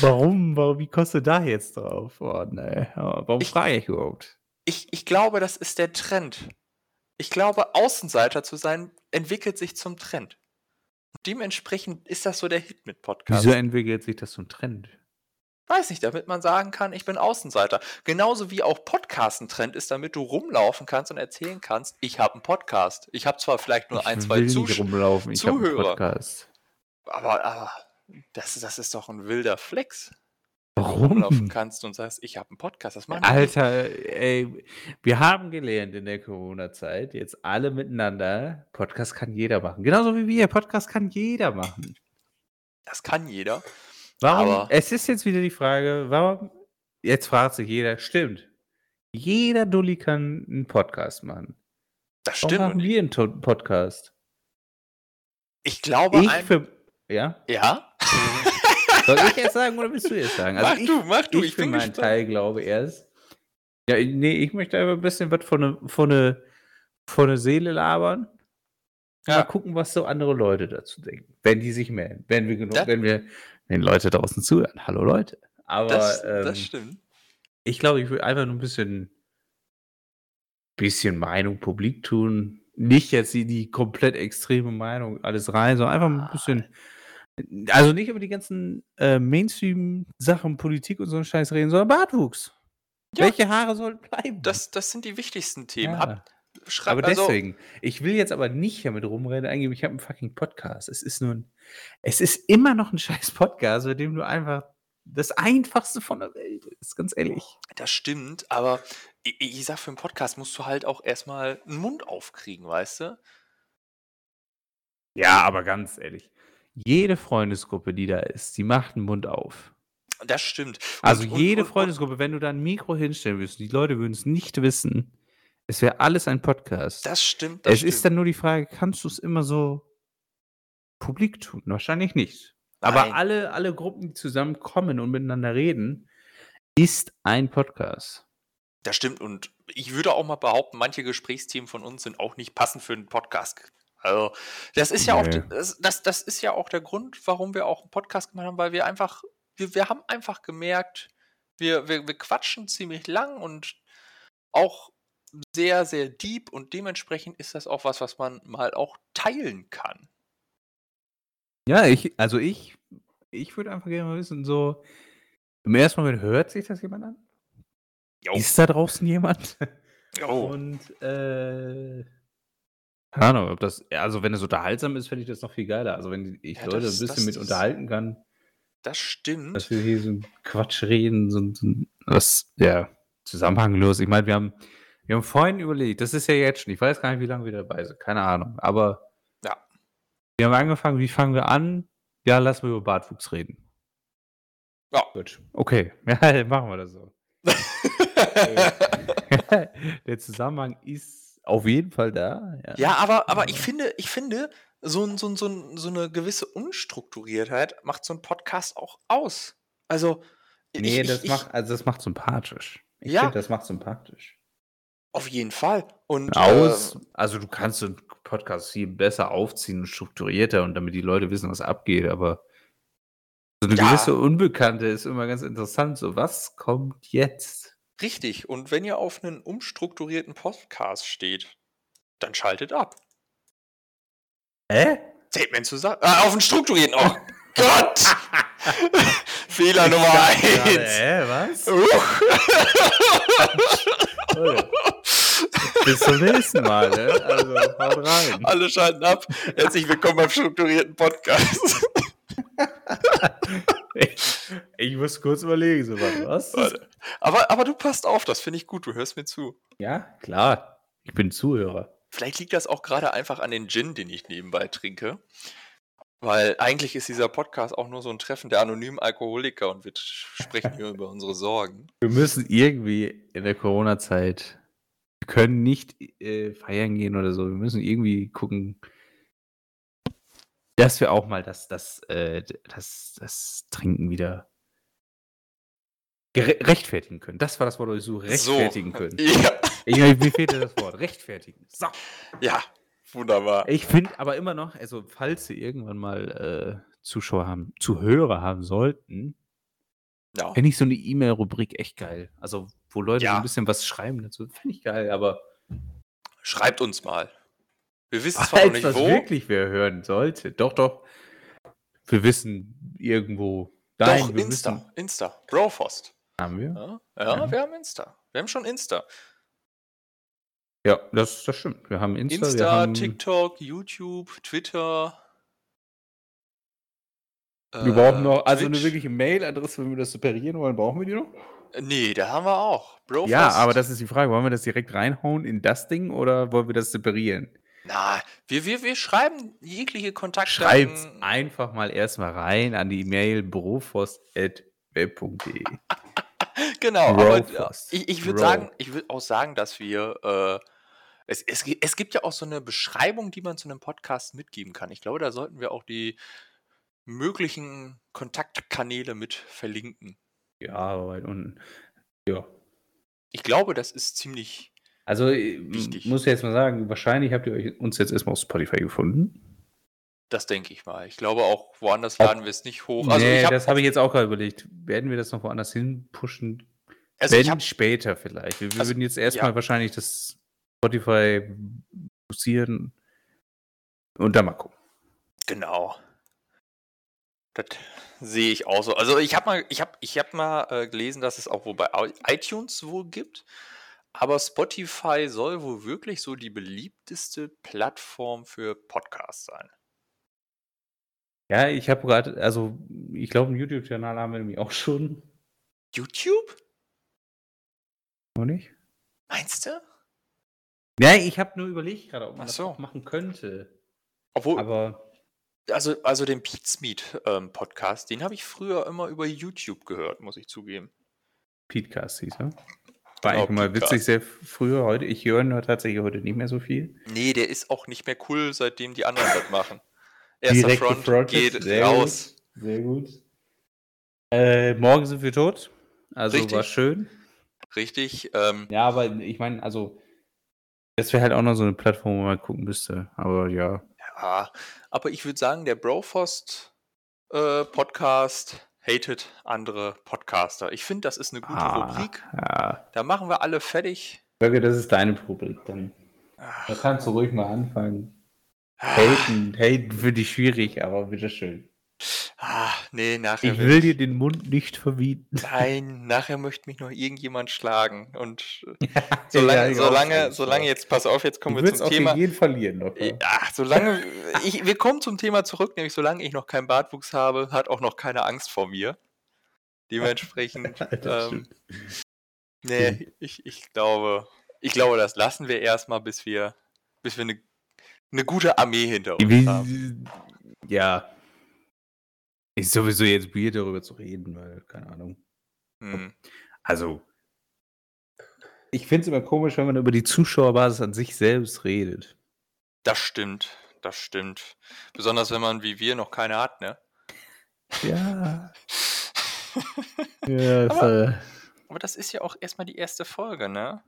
Speaker 2: warum, warum, wie kommst du da jetzt drauf? Oh, nee. Oh, warum
Speaker 1: Ich-
Speaker 2: frage ich überhaupt?
Speaker 1: Ich, ich glaube, das ist der Trend. Ich glaube, Außenseiter zu sein, entwickelt sich zum Trend. Und dementsprechend ist das so der Hit mit Podcasts.
Speaker 2: Wieso entwickelt sich das ein Trend?
Speaker 1: Weiß nicht, damit man sagen kann, ich bin Außenseiter. Genauso wie auch Podcast ein Trend ist, damit du rumlaufen kannst und erzählen kannst, ich habe einen Podcast. Ich habe zwar vielleicht nur
Speaker 2: ich
Speaker 1: ein, zwei Zuschauer,
Speaker 2: rumlaufen, ich habe einen
Speaker 1: Zuhörer.
Speaker 2: Podcast.
Speaker 1: aber, aber das, das ist doch ein wilder Flex. Du rumlaufen
Speaker 2: Warum?
Speaker 1: kannst und sagst, ich habe einen Podcast. Das machen.
Speaker 2: Alter, ey, wir haben gelernt in der Corona-Zeit, jetzt alle miteinander, Podcast kann jeder machen. Genauso wie wir, Podcast kann jeder machen.
Speaker 1: Das kann jeder.
Speaker 2: Warum?
Speaker 1: Aber-
Speaker 2: es ist jetzt wieder die Frage, warum? Jetzt fragt sich jeder, stimmt. Jeder Dulli kann einen Podcast machen.
Speaker 1: Das
Speaker 2: Warum
Speaker 1: stimmt.
Speaker 2: machen
Speaker 1: Und
Speaker 2: wir einen Podcast?
Speaker 1: ich glaube,
Speaker 2: Ich für. Ja?
Speaker 1: ja,
Speaker 2: Soll ich jetzt sagen oder willst du jetzt sagen?
Speaker 1: mach
Speaker 2: ich,
Speaker 1: du, mach du.
Speaker 2: ich,
Speaker 1: Ich,
Speaker 2: für
Speaker 1: bin
Speaker 2: meinen
Speaker 1: gespannt.
Speaker 2: Teil glaube erst. Ja, nee, ich möchte einfach ein bisschen was von der von der von der Seele labern.
Speaker 1: Ja.
Speaker 2: Mal gucken, was so andere Leute dazu denken. Wenn die sich melden. Wenn wir genug,
Speaker 1: Das-
Speaker 2: wenn wir, wenn Leute draußen zuhören. Hallo Leute. Aber
Speaker 1: Das,
Speaker 2: ähm,
Speaker 1: das stimmt.
Speaker 2: ich glaube, ich will einfach nur ein bisschen, bisschen Meinung publik tun. Nicht jetzt die, die komplett extreme Meinung, alles rein, sondern einfach ein bisschen. Also nicht über die ganzen äh, Mainstream-Sachen, Politik und so einen Scheiß reden, sondern Bartwuchs.
Speaker 1: Ja.
Speaker 2: Welche Haare sollen bleiben?
Speaker 1: Das, das sind die wichtigsten Themen.
Speaker 2: Ja.
Speaker 1: Hab, schreib,
Speaker 2: aber
Speaker 1: also,
Speaker 2: deswegen, ich will jetzt aber nicht damit rumrennen, eingeben, ich habe einen fucking Podcast. Es ist nur ein, es ist immer noch ein scheiß Podcast, bei dem du einfach das einfachste von der Welt ist, ganz ehrlich.
Speaker 1: Das stimmt, aber ich, ich sag, für einen Podcast musst du halt auch erstmal einen Mund aufkriegen, weißt du?
Speaker 2: Ja, aber ganz ehrlich, jede Freundesgruppe, die da ist, die macht einen Mund auf.
Speaker 1: Das stimmt. Und-
Speaker 2: Also jede
Speaker 1: und- und-
Speaker 2: Freundesgruppe, wenn du da ein Mikro hinstellen würdest, die Leute würden es nicht wissen, es wäre alles ein Podcast.
Speaker 1: Das stimmt. Das
Speaker 2: es
Speaker 1: stimmt.
Speaker 2: ist dann nur die Frage, kannst du es immer so publik tun? Wahrscheinlich nicht. Aber
Speaker 1: Nein.
Speaker 2: alle, alle Gruppen, die zusammenkommen und miteinander reden, ist ein Podcast.
Speaker 1: Das stimmt. Und ich würde auch mal behaupten, manche Gesprächsthemen von uns sind auch nicht passend für einen Podcast. Also, das ist ja auch,
Speaker 2: Nee.
Speaker 1: das, das, das ist ja auch der Grund, warum wir auch einen Podcast gemacht haben, weil wir einfach, wir, wir haben einfach gemerkt, wir, wir, wir quatschen ziemlich lang und auch sehr, sehr deep und dementsprechend ist das auch was, was man mal auch teilen kann.
Speaker 2: Ja, ich, also ich, ich würde einfach gerne mal wissen, so, im ersten Moment hört sich das jemand an?
Speaker 1: Jo.
Speaker 2: Ist da draußen jemand?
Speaker 1: Oh.
Speaker 2: Und, äh, keine Ahnung, ob das, also wenn es unterhaltsam ist, fände ich das noch viel geiler. Also wenn ich
Speaker 1: Ja,
Speaker 2: Leute
Speaker 1: das-
Speaker 2: ein bisschen
Speaker 1: das-
Speaker 2: mit
Speaker 1: das-
Speaker 2: unterhalten kann,
Speaker 1: Das stimmt.
Speaker 2: dass wir hier so einen Quatsch reden, so, ein- so was, ja, zusammenhanglos. Ich meine, wir haben, wir haben vorhin überlegt, das ist ja jetzt schon, ich weiß gar nicht, wie lange wir dabei sind, keine Ahnung, aber
Speaker 1: Ja.
Speaker 2: wir haben angefangen, wie fangen wir an? Ja, lass mal über Bartwuchs reden.
Speaker 1: Ja.
Speaker 2: Gut, okay, ja, machen wir das so. Der Zusammenhang ist auf jeden Fall da. Ja,
Speaker 1: Ja, aber, aber ich finde, ich finde, so, ein, so, ein, so, ein, so eine gewisse Unstrukturiertheit macht so ein Podcast auch aus. Also,
Speaker 2: nee,
Speaker 1: ich,
Speaker 2: das
Speaker 1: ich,
Speaker 2: macht, also das macht sympathisch. Ich
Speaker 1: Ja.
Speaker 2: finde, das macht sympathisch.
Speaker 1: auf jeden Fall. Und
Speaker 2: Aus,
Speaker 1: äh,
Speaker 2: also du kannst so einen Podcast viel besser aufziehen und strukturierter und damit die Leute wissen, was abgeht, aber so eine
Speaker 1: Ja.
Speaker 2: gewisse Unbekannte ist immer ganz interessant. So, was kommt jetzt?
Speaker 1: Richtig. Und wenn ihr auf einen umstrukturierten Podcast steht, dann schaltet ab.
Speaker 2: Hä?
Speaker 1: Statement zu sagen. Ah, auf einen strukturierten. Oh Gott! Fehler Nummer eins.
Speaker 2: Hä, was?
Speaker 1: Uch.
Speaker 2: Bis zum nächsten Mal, ne? Also, haut rein.
Speaker 1: Alle schalten ab. Herzlich willkommen beim strukturierten Podcast.
Speaker 2: Ich, ich muss kurz überlegen, so was. was?
Speaker 1: Warte. Aber, aber du passt auf, das finde ich gut. Du hörst mir zu.
Speaker 2: Ja, klar. Ich bin Zuhörer.
Speaker 1: Vielleicht liegt das auch gerade einfach an den Gin, den ich nebenbei trinke. Weil eigentlich ist dieser Podcast auch nur so ein Treffen der anonymen Alkoholiker und wir sprechen hier über unsere Sorgen.
Speaker 2: Wir müssen irgendwie in der Corona-Zeit, wir können nicht äh, feiern gehen oder so. Wir müssen irgendwie gucken, dass wir auch mal das, das, äh, das, das Trinken wieder rechtfertigen können. Das war das Wort, das ich so rechtfertigen können.
Speaker 1: Ja,
Speaker 2: Ich, mir fehlte das Wort. Rechtfertigen. So.
Speaker 1: ja wunderbar.
Speaker 2: Ich finde aber immer noch, also falls Sie irgendwann mal äh, Zuschauer haben, Zuhörer haben sollten,
Speaker 1: Ja.
Speaker 2: fände ich so eine E-Mail-Rubrik echt geil. Also, wo Leute so
Speaker 1: Ja.
Speaker 2: ein bisschen was schreiben dazu, fände ich geil, aber
Speaker 1: Schreibt uns mal. Wir wissen zwar noch
Speaker 2: falls
Speaker 1: nicht
Speaker 2: das
Speaker 1: wo.
Speaker 2: wirklich wer hören sollte, doch, doch, wir wissen irgendwo.
Speaker 1: Doch,
Speaker 2: Nein, wir
Speaker 1: Insta.
Speaker 2: wissen,
Speaker 1: Insta. Brofost.
Speaker 2: haben wir?
Speaker 1: Ja, ja,
Speaker 2: Ja.
Speaker 1: wir haben Insta. Wir haben schon Insta.
Speaker 2: Ja, das, das stimmt. Wir haben Insta,
Speaker 1: Insta,
Speaker 2: haben,
Speaker 1: TikTok, YouTube, Twitter.
Speaker 2: wir brauchen noch, also eine
Speaker 1: Twitch.
Speaker 2: wirkliche Mailadresse, wenn wir das separieren wollen, brauchen wir die noch?
Speaker 1: Nee, da haben wir auch. Brofost.
Speaker 2: Ja, aber das ist die Frage, wollen wir das direkt reinhauen in das Ding oder wollen wir das separieren?
Speaker 1: Na, wir, wir, wir schreiben jegliche
Speaker 2: Schreibt's
Speaker 1: Kontaktdaten.
Speaker 2: einfach mal erstmal rein an die Mail brofost.web.de.
Speaker 1: Genau, aber
Speaker 2: Brofost.
Speaker 1: ich, ich würde sagen, ich würde auch sagen, dass wir äh, es, es, es gibt ja auch so eine Beschreibung, die man zu einem Podcast mitgeben kann. Ich glaube, da sollten wir auch die möglichen Kontaktkanäle mit verlinken.
Speaker 2: Ja, weit unten. Ja.
Speaker 1: Ich glaube, das ist ziemlich.
Speaker 2: Also, ich
Speaker 1: Wichtig.
Speaker 2: muss jetzt mal sagen, wahrscheinlich habt ihr euch uns jetzt erstmal auf Spotify gefunden.
Speaker 1: Das denke ich mal. Ich glaube auch, woanders laden wir es nicht hoch. Also
Speaker 2: nee,
Speaker 1: ich habe
Speaker 2: das habe ich jetzt auch gerade überlegt. Werden wir das noch woanders hin pushen?
Speaker 1: also
Speaker 2: Wenn
Speaker 1: ich hab,
Speaker 2: später vielleicht. Wir, wir
Speaker 1: Also,
Speaker 2: würden jetzt erstmal
Speaker 1: ja.
Speaker 2: wahrscheinlich das Spotify fokussieren und dann mal gucken.
Speaker 1: genau. Das sehe ich auch so. Also ich habe mal, ich habe, ich habe mal äh, gelesen, dass es auch wohl bei iTunes wohl gibt. Aber Spotify soll wohl wirklich so die beliebteste Plattform für Podcasts sein.
Speaker 2: Ja, ich habe gerade, also ich glaube, einen YouTube-Kanal haben wir nämlich auch schon.
Speaker 1: YouTube?
Speaker 2: Noch nicht?
Speaker 1: Meinst du?
Speaker 2: Ja, ich habe nur überlegt gerade, ob man das
Speaker 1: so.
Speaker 2: auch machen könnte.
Speaker 1: Obwohl,
Speaker 2: Aber
Speaker 1: also, also den Pizmeet ähm, Podcast, den habe ich früher immer über YouTube gehört, muss ich zugeben.
Speaker 2: Petecast hieß er. War eigentlich mal
Speaker 1: Petecast.
Speaker 2: witzig, sehr früher heute. Ich höre nur tatsächlich heute nicht mehr so viel.
Speaker 1: Nee, der ist auch nicht mehr cool, seitdem die anderen das machen. Erster
Speaker 2: Direkt
Speaker 1: Front
Speaker 2: gefrontet,
Speaker 1: geht
Speaker 2: sehr
Speaker 1: raus.
Speaker 2: Gut, sehr gut. Äh, morgen sind wir tot. Also
Speaker 1: Richtig.
Speaker 2: war schön.
Speaker 1: Richtig. Ähm,
Speaker 2: Ja, aber ich meine, also, das wäre halt auch noch so eine Plattform, wo man gucken müsste. Aber ja.
Speaker 1: ja, aber ich würde sagen, der Brofost äh, Podcast hatet andere Podcaster. Ich finde, das ist eine gute
Speaker 2: Ah,
Speaker 1: Rubrik.
Speaker 2: Ja.
Speaker 1: Da machen wir alle fertig.
Speaker 2: Böcke, das ist deine Rubrik dann.
Speaker 1: Ah,
Speaker 2: Da kannst du ruhig mal anfangen. Haten, haten finde ich schwierig, aber bitteschön.
Speaker 1: Ah, nee, nachher
Speaker 2: Ich will dir den Mund nicht verbieten.
Speaker 1: Nein, nachher möchte mich noch irgendjemand schlagen. Und
Speaker 2: Ja,
Speaker 1: solange,
Speaker 2: auch
Speaker 1: solange, solange jetzt, pass auf, jetzt kommen
Speaker 2: du
Speaker 1: wir zum Thema.
Speaker 2: gegen jeden verlieren, locker.
Speaker 1: Äh, Ach, solange ich, wir kommen zum Thema zurück, nämlich solange ich noch keinen Bartwuchs habe, hat auch noch keine Angst vor mir. Dementsprechend, ähm, nee, ich, ich glaube, ich glaube, das lassen wir erstmal, bis wir, bis wir eine, eine gute Armee hinter uns haben.
Speaker 2: Ja. Ist sowieso jetzt weird, darüber zu reden, weil, keine Ahnung.
Speaker 1: Hm.
Speaker 2: Also, ich finde es immer komisch, wenn man über die Zuschauerbasis an sich selbst redet.
Speaker 1: Das stimmt, das stimmt. Besonders wenn man wie wir noch keine hat, ne?
Speaker 2: Ja. ja,
Speaker 1: Aber-
Speaker 2: äh,
Speaker 1: Aber das ist ja auch erstmal die erste Folge, ne?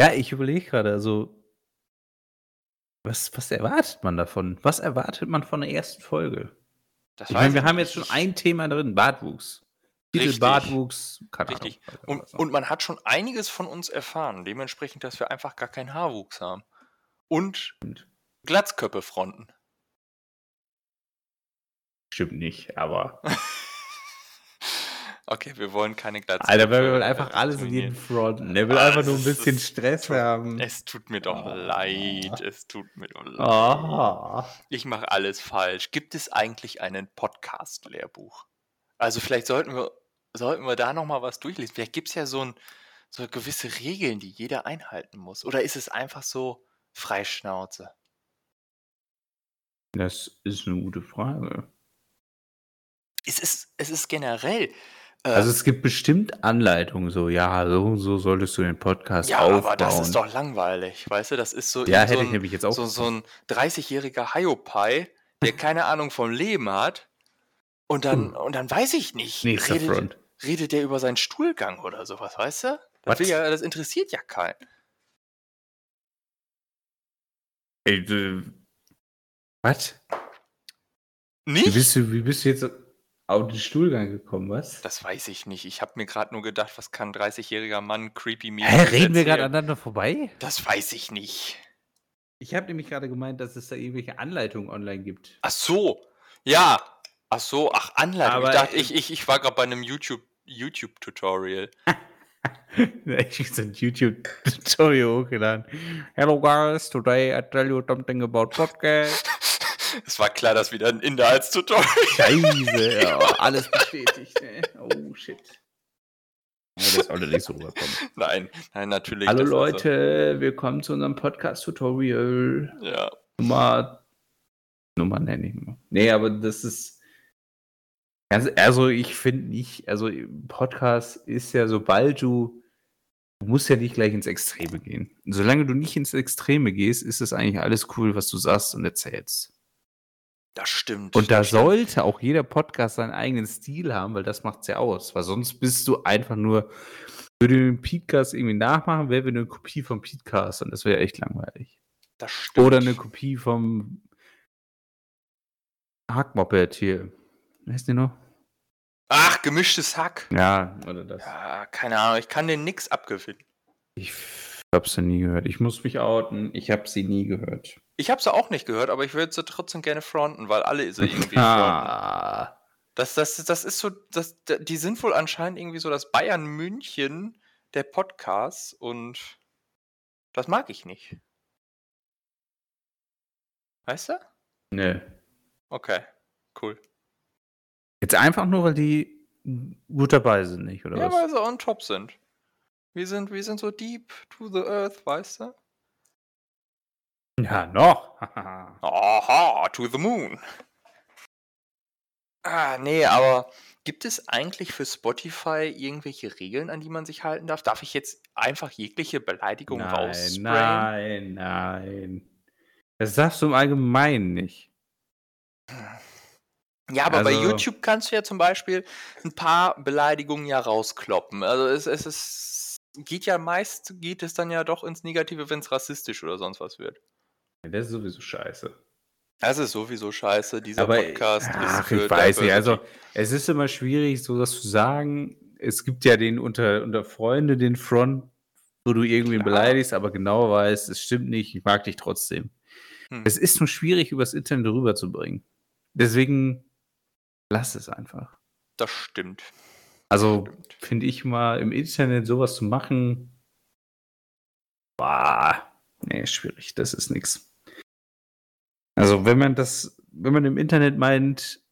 Speaker 2: ja, ich überlege gerade, also, was, was erwartet man davon? Was erwartet man von der ersten Folge?
Speaker 1: Das
Speaker 2: Ich meine, wir haben jetzt schon ein Thema drin, Bartwuchs. Titel. Bartwuchs, keine
Speaker 1: Richtig.
Speaker 2: Ahnung.
Speaker 1: Und, und man hat schon einiges von uns erfahren, dementsprechend, dass wir einfach gar keinen Haarwuchs haben. Und
Speaker 2: Stimmt.
Speaker 1: Glatzköpfe-Fronten.
Speaker 2: Stimmt nicht, aber.
Speaker 1: Okay, wir wollen keine Glatzköpfe.
Speaker 2: Alter, wir wollen
Speaker 1: äh,
Speaker 2: einfach alles in jeden fronten. Der will
Speaker 1: Ah,
Speaker 2: einfach nur ein
Speaker 1: ist-
Speaker 2: bisschen
Speaker 1: es
Speaker 2: Stress
Speaker 1: tut-
Speaker 2: haben.
Speaker 1: Es tut mir doch
Speaker 2: Ah.
Speaker 1: leid. Es tut mir doch leid.
Speaker 2: Ah.
Speaker 1: Ich mache alles falsch. Gibt es eigentlich einen Podcast-Lehrbuch? Also vielleicht sollten wir, sollten wir da nochmal was durchlesen. Vielleicht gibt es ja so, ein, so gewisse Regeln, die jeder einhalten muss. Oder ist es einfach so Freischnauze?
Speaker 2: Das ist eine gute Frage.
Speaker 1: Es ist, es ist generell. Äh,
Speaker 2: Also es gibt bestimmt Anleitungen, so, ja, so so solltest du den Podcast
Speaker 1: ja,
Speaker 2: aufbauen.
Speaker 1: aber das ist doch langweilig. Weißt du, das ist so,
Speaker 2: ja, hätte
Speaker 1: so
Speaker 2: ich
Speaker 1: ein,
Speaker 2: nämlich jetzt auch.
Speaker 1: so, so ein 30-jähriger Hiopai, der keine Ahnung vom Leben hat. Und dann, und dann weiß ich nicht.
Speaker 2: Nächster
Speaker 1: redet,
Speaker 2: Front.
Speaker 1: redet der über seinen Stuhlgang oder sowas, weißt du? Das, ja, das interessiert ja keinen.
Speaker 2: Ey, äh, was? Wie
Speaker 1: Nicht?
Speaker 2: bist, du, wie bist du jetzt auf den Stuhlgang gekommen, was?
Speaker 1: Das weiß ich nicht. Ich habe mir gerade nur gedacht, was kann ein 30-jähriger Mann creepy mir
Speaker 2: Hä, reden wir gerade aneinander vorbei?
Speaker 1: Das weiß ich nicht.
Speaker 2: Ich habe nämlich gerade gemeint, dass es da irgendwelche Anleitungen online gibt.
Speaker 1: Ach so. Ja. Ach so. Ach, Anleitung.
Speaker 2: Aber,
Speaker 1: ich dachte,
Speaker 2: äh,
Speaker 1: ich, ich, ich war gerade bei einem YouTube, YouTube-Tutorial.
Speaker 2: ich habe so ein YouTube-Tutorial hochgeladen. Hello guys, today I tell you something about podcast.
Speaker 1: Es war klar, dass wieder ein Inder als Tutorial.
Speaker 2: Scheiße, ja, alles bestätigt. Ne? Oh shit. Ja, das sollte nicht so rüberkommen.
Speaker 1: Nein, nein, natürlich.
Speaker 2: Hallo
Speaker 1: das ist so.
Speaker 2: Leute, willkommen zu unserem Podcast-Tutorial.
Speaker 1: Ja.
Speaker 2: Nummer. Nummer nenne ich mal. Nee, aber das ist. Also, also ich finde nicht, also Podcast ist ja, sobald du. Du musst ja nicht gleich ins Extreme gehen. Solange du nicht ins Extreme gehst, ist es eigentlich alles cool, was du sagst und erzählst.
Speaker 1: Das stimmt.
Speaker 2: Und da
Speaker 1: stimmt.
Speaker 2: sollte auch jeder Podcast seinen eigenen Stil haben, weil das macht's ja aus. Weil sonst bist du einfach nur, würde den Podcast irgendwie nachmachen, wäre eine Kopie vom Podcast und das wäre echt langweilig.
Speaker 1: Das stimmt.
Speaker 2: Oder eine Kopie vom Hackmoped hier. Wie heißt die noch?
Speaker 1: Ach, gemischtes Hack.
Speaker 2: Ja, oder das.
Speaker 1: Ja, keine Ahnung. Ich kann den nix abgewinnen.
Speaker 2: Ich habe sie nie gehört. Ich muss mich outen. Ich habe sie nie gehört.
Speaker 1: Ich habe sie auch nicht gehört, aber ich würde sie trotzdem gerne fronten, weil alle sie irgendwie fronten.
Speaker 2: Ah,
Speaker 1: Das, das, das ist so, das, die sind wohl anscheinend irgendwie so das Bayern München der Podcasts und das mag ich nicht. Weißt du?
Speaker 2: ne.
Speaker 1: Okay, cool.
Speaker 2: Jetzt einfach nur, weil die gut dabei sind, nicht? Oder
Speaker 1: Ja,
Speaker 2: was?
Speaker 1: weil sie on top sind. Wir sind, wir sind so deep to the earth, weißt du?
Speaker 2: Ja, noch.
Speaker 1: Aha, to the moon. Ah, nee, aber gibt es eigentlich für Spotify irgendwelche Regeln, an die man sich halten darf? Darf ich jetzt einfach jegliche Beleidigung
Speaker 2: nein,
Speaker 1: raussprayen?
Speaker 2: nein, nein. Das darfst du im Allgemeinen nicht.
Speaker 1: Ja, aber bei
Speaker 2: Also-
Speaker 1: YouTube kannst du ja zum Beispiel ein paar Beleidigungen ja rauskloppen. Also es, es ist, geht ja meist, geht es dann ja doch ins Negative, wenn es rassistisch oder sonst was wird.
Speaker 2: Das ist sowieso scheiße.
Speaker 1: Das ist sowieso scheiße. Dieser
Speaker 2: Aber
Speaker 1: Podcast ist
Speaker 2: ach,
Speaker 1: für
Speaker 2: ich weiß nicht. Also es ist immer schwierig, so das zu sagen. Es gibt ja den unter, unter Freunde den Front, wo du irgendwie
Speaker 1: Klar.
Speaker 2: beleidigst, aber genau weißt, es stimmt nicht, ich mag dich trotzdem.
Speaker 1: Hm.
Speaker 2: Es ist nur schwierig, übers Internet rüberzubringen. Deswegen lass es einfach.
Speaker 1: Das stimmt.
Speaker 2: Also finde ich mal, im Internet sowas zu machen, boah, nee, schwierig, das ist nix. Also wenn man das, wenn man im Internet meint,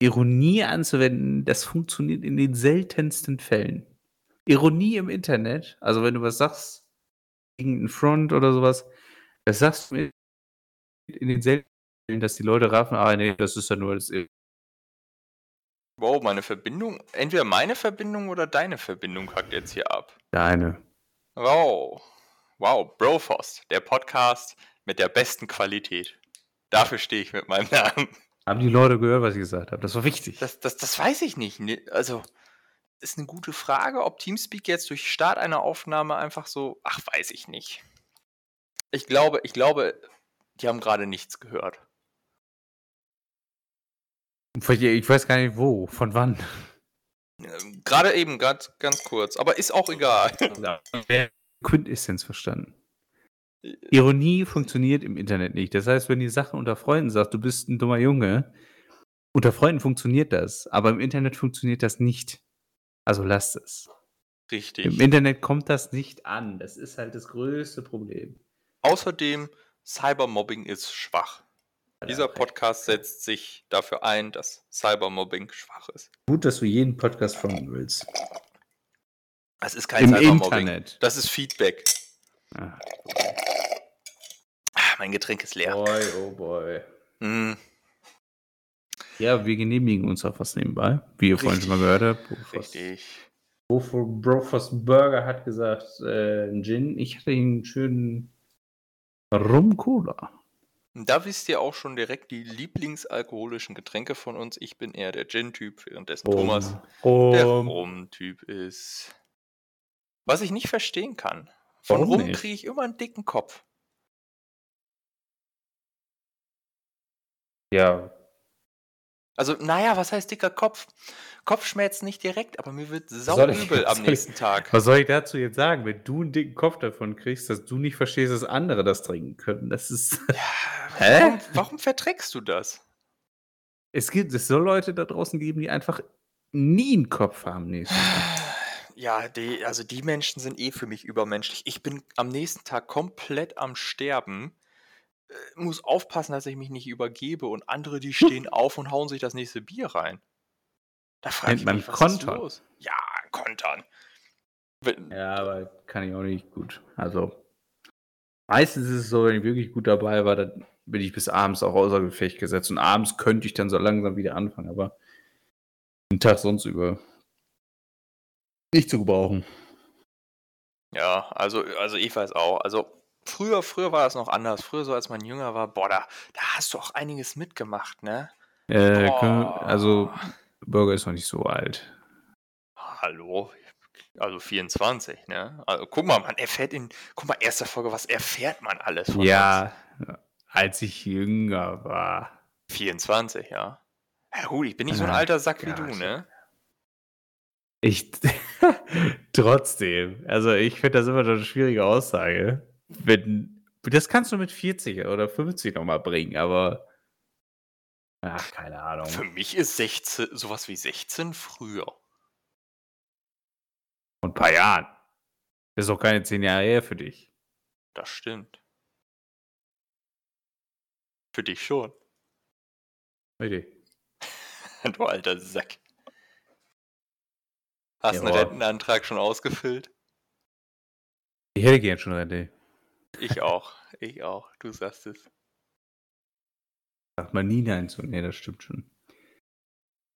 Speaker 2: Ironie anzuwenden, das funktioniert in den seltensten Fällen. Ironie im Internet, also wenn du was sagst, irgendein Front oder sowas, das sagst du in den seltensten Fällen, dass die Leute raffen, ah nee, das ist ja nur das
Speaker 1: Wow, meine Verbindung, entweder meine Verbindung oder deine Verbindung kackt jetzt hier ab.
Speaker 2: Deine.
Speaker 1: Wow. Wow, Brofost, der Podcast mit der besten Qualität. Dafür stehe ich mit meinem Namen.
Speaker 2: Haben die Leute gehört, was ich gesagt habe? Das war wichtig.
Speaker 1: Das, das, das weiß ich nicht. Also, ist eine gute Frage, ob Teamspeak jetzt durch Start einer Aufnahme einfach so. Ach, weiß ich nicht. Ich glaube, ich glaube, die haben gerade nichts gehört.
Speaker 2: Ich weiß gar nicht wo, von wann.
Speaker 1: Ähm, Gerade eben, ganz, ganz kurz, aber ist auch egal.
Speaker 2: Quintessenz verstanden. Ironie funktioniert im Internet nicht. Das heißt, wenn die Sachen unter Freunden sagt, du bist ein dummer Junge, unter Freunden funktioniert das, aber im Internet funktioniert das nicht. Also lasst es.
Speaker 1: Richtig.
Speaker 2: Im Internet kommt das nicht an. Das ist halt das größte Problem.
Speaker 1: Außerdem, Cybermobbing ist schwach. Dieser Podcast setzt sich dafür ein, dass Cybermobbing schwach ist.
Speaker 2: Gut, dass du jeden Podcast folgen willst.
Speaker 1: Das ist kein
Speaker 2: Im
Speaker 1: Cybermobbing.
Speaker 2: Internet.
Speaker 1: Das ist Feedback.
Speaker 2: Ah,
Speaker 1: Mein Getränk ist leer.
Speaker 2: boy, oh boy.
Speaker 1: Mm,
Speaker 2: Ja, wir genehmigen uns auch was nebenbei, wie ihr vorhin schon mal gehört habt.
Speaker 1: Richtig.
Speaker 2: Brofo- Brofast Burger hat gesagt, äh, Gin. Ich hatte einen schönen Rum-Cola.
Speaker 1: Da wisst ihr auch schon direkt die lieblingsalkoholischen Getränke von uns. Ich bin eher der Gin-Typ, währenddessen Thomas der
Speaker 2: Rum.
Speaker 1: Rum-Typ ist. Was ich nicht verstehen kann. Von
Speaker 2: Warum
Speaker 1: Rum kriege ich immer einen dicken Kopf.
Speaker 2: Ja,
Speaker 1: Also, naja, was heißt dicker Kopf? Kopfschmerz nicht direkt, aber mir wird sauübel am
Speaker 2: soll ich-
Speaker 1: nächsten Tag.
Speaker 2: was soll ich dazu jetzt sagen? Wenn du einen dicken Kopf davon kriegst, dass du nicht verstehst, dass andere das trinken können, das ist. Hä?
Speaker 1: Warum, warum verträgst du das?
Speaker 2: es gibt, es soll Leute da draußen geben, die einfach nie einen Kopf haben. Nächsten Tag.
Speaker 1: Ja, die, also die Menschen sind eh für mich übermenschlich. Ich bin am nächsten Tag komplett am Sterben, muss aufpassen, dass ich mich nicht übergebe und andere, die stehen auf und hauen sich das nächste Bier rein. Da frage ich
Speaker 2: man
Speaker 1: mich, was
Speaker 2: Kontern.
Speaker 1: ist los? Ja, kontern.
Speaker 2: Ja, aber kann ich auch nicht gut. Also, meistens ist es so, wenn ich wirklich gut dabei war, dann bin ich bis abends auch außer Gefecht gesetzt. Und abends könnte ich dann so langsam wieder anfangen, aber den Tag sonst über nicht zu gebrauchen.
Speaker 1: Ja, also, also ich weiß auch. Also früher, früher war das noch anders. Früher, so als man jünger war, boah, da, da hast du auch einiges mitgemacht, ne?
Speaker 2: Äh, können, also, Burger ist noch nicht so alt.
Speaker 1: Hallo? Also 24, ne? Also guck mal, man erfährt in, guck mal, erster Folge, was erfährt man alles von
Speaker 2: Ja, als ich jünger war.
Speaker 1: uns? 24, ja. Ja gut, ich bin nicht so ein
Speaker 2: Ah,
Speaker 1: alter Sack wie du, ne?
Speaker 2: Ich trotzdem. Also ich finde das immer noch eine schwierige Aussage. Wenn, das kannst du mit 40 oder 50 nochmal bringen, aber ach, keine Ahnung.
Speaker 1: Für mich ist 16, sowas wie 16 früher.
Speaker 2: Vor ein paar Jahren. Das ist doch keine 10 Jahre her für dich.
Speaker 1: Das stimmt. Für dich schon.
Speaker 2: Richtig.
Speaker 1: Du alter Sack. Hast du einen. Rentenantrag schon ausgefüllt?
Speaker 2: Ich hätte gern schon Rente.
Speaker 1: Ich auch. Ich auch. Du sagst es.
Speaker 2: Sagt man nie nein zu. Nee, das stimmt schon.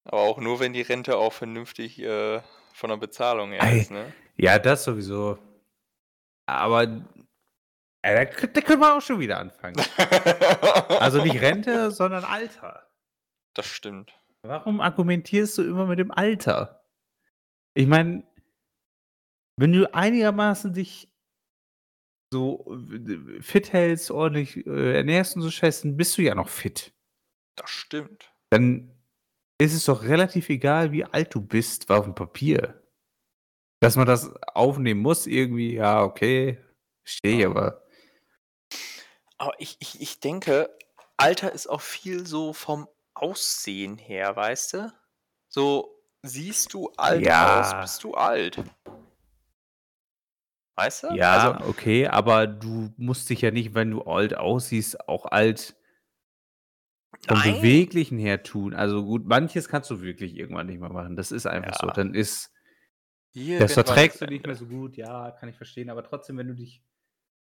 Speaker 1: Aber auch nur, wenn die Rente auch vernünftig äh, von der Bezahlung her ist, ne?
Speaker 2: Ja, das sowieso. Aber äh, da, da können wir auch schon wieder anfangen. Also nicht Rente, sondern Alter.
Speaker 1: Das stimmt.
Speaker 2: Warum argumentierst du immer mit dem Alter? Ich meine, wenn du einigermaßen dich so äh, fit hältst, ordentlich äh, ernährst und so scheiße, dann bist du ja noch fit.
Speaker 1: Das stimmt.
Speaker 2: Dann ist es doch relativ egal, wie alt du bist, war auf dem Papier. Dass man das aufnehmen muss, irgendwie, ja, okay, stehe ich
Speaker 1: Ja.
Speaker 2: aber.
Speaker 1: Aber ich, ich, ich denke, Alter ist auch viel so vom Aussehen her, weißt du? So, siehst du alt
Speaker 2: Ja.
Speaker 1: aus, bist du alt. Weißt du?
Speaker 2: Ja,
Speaker 1: Also,
Speaker 2: okay, aber du musst dich ja nicht, wenn du alt aussiehst, auch alt vom
Speaker 1: Nein.
Speaker 2: Beweglichen her tun. Also gut, manches kannst du wirklich irgendwann nicht mehr machen. Das ist einfach so.
Speaker 1: Ja.
Speaker 2: Dann ist, das
Speaker 1: irgendwann
Speaker 2: verträgst du nicht
Speaker 1: Ende.
Speaker 2: mehr so gut. Ja, kann ich verstehen. Aber trotzdem, wenn du dich,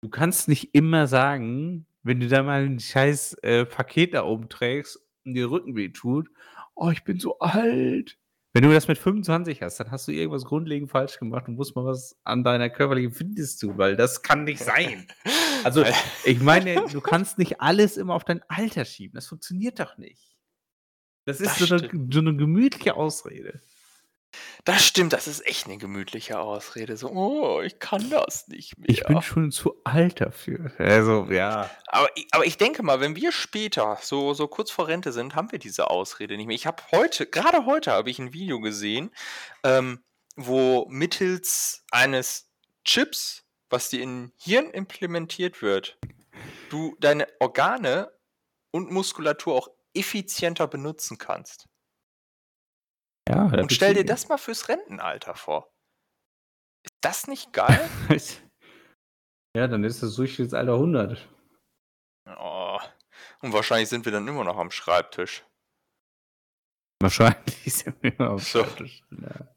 Speaker 2: du kannst nicht immer sagen, wenn du da mal ein scheiß äh, Paket da oben trägst und dir Rücken weh tut, oh, ich bin so alt. Wenn du das mit 25 hast, dann hast du irgendwas grundlegend falsch gemacht und musst mal was an deiner körperlichen Fitness tun, weil das kann nicht sein. Also, ich meine, du kannst nicht alles immer auf dein Alter schieben. Das funktioniert doch nicht. Das ist
Speaker 1: Das
Speaker 2: so, eine, so eine gemütliche Ausrede.
Speaker 1: Das stimmt, das ist echt eine gemütliche Ausrede. So, oh, ich kann das nicht mehr.
Speaker 2: Ich bin schon zu alt dafür. Also, ja.
Speaker 1: Aber, aber ich denke mal, wenn wir später so, so kurz vor Rente sind, haben wir diese Ausrede nicht mehr. Ich habe heute, gerade heute habe ich ein Video gesehen, ähm, wo mittels eines Chips, was dir in Hirn implementiert wird, du deine Organe und Muskulatur auch effizienter benutzen kannst.
Speaker 2: Ja,
Speaker 1: Und stell dir das mal fürs Rentenalter vor. Ist das nicht geil?
Speaker 2: Ja, dann ist das Durchschnittsalter 100.
Speaker 1: oh. Und wahrscheinlich sind wir dann immer noch am Schreibtisch.
Speaker 2: Wahrscheinlich sind wir auf
Speaker 1: So.
Speaker 2: Schreibtisch. Ja.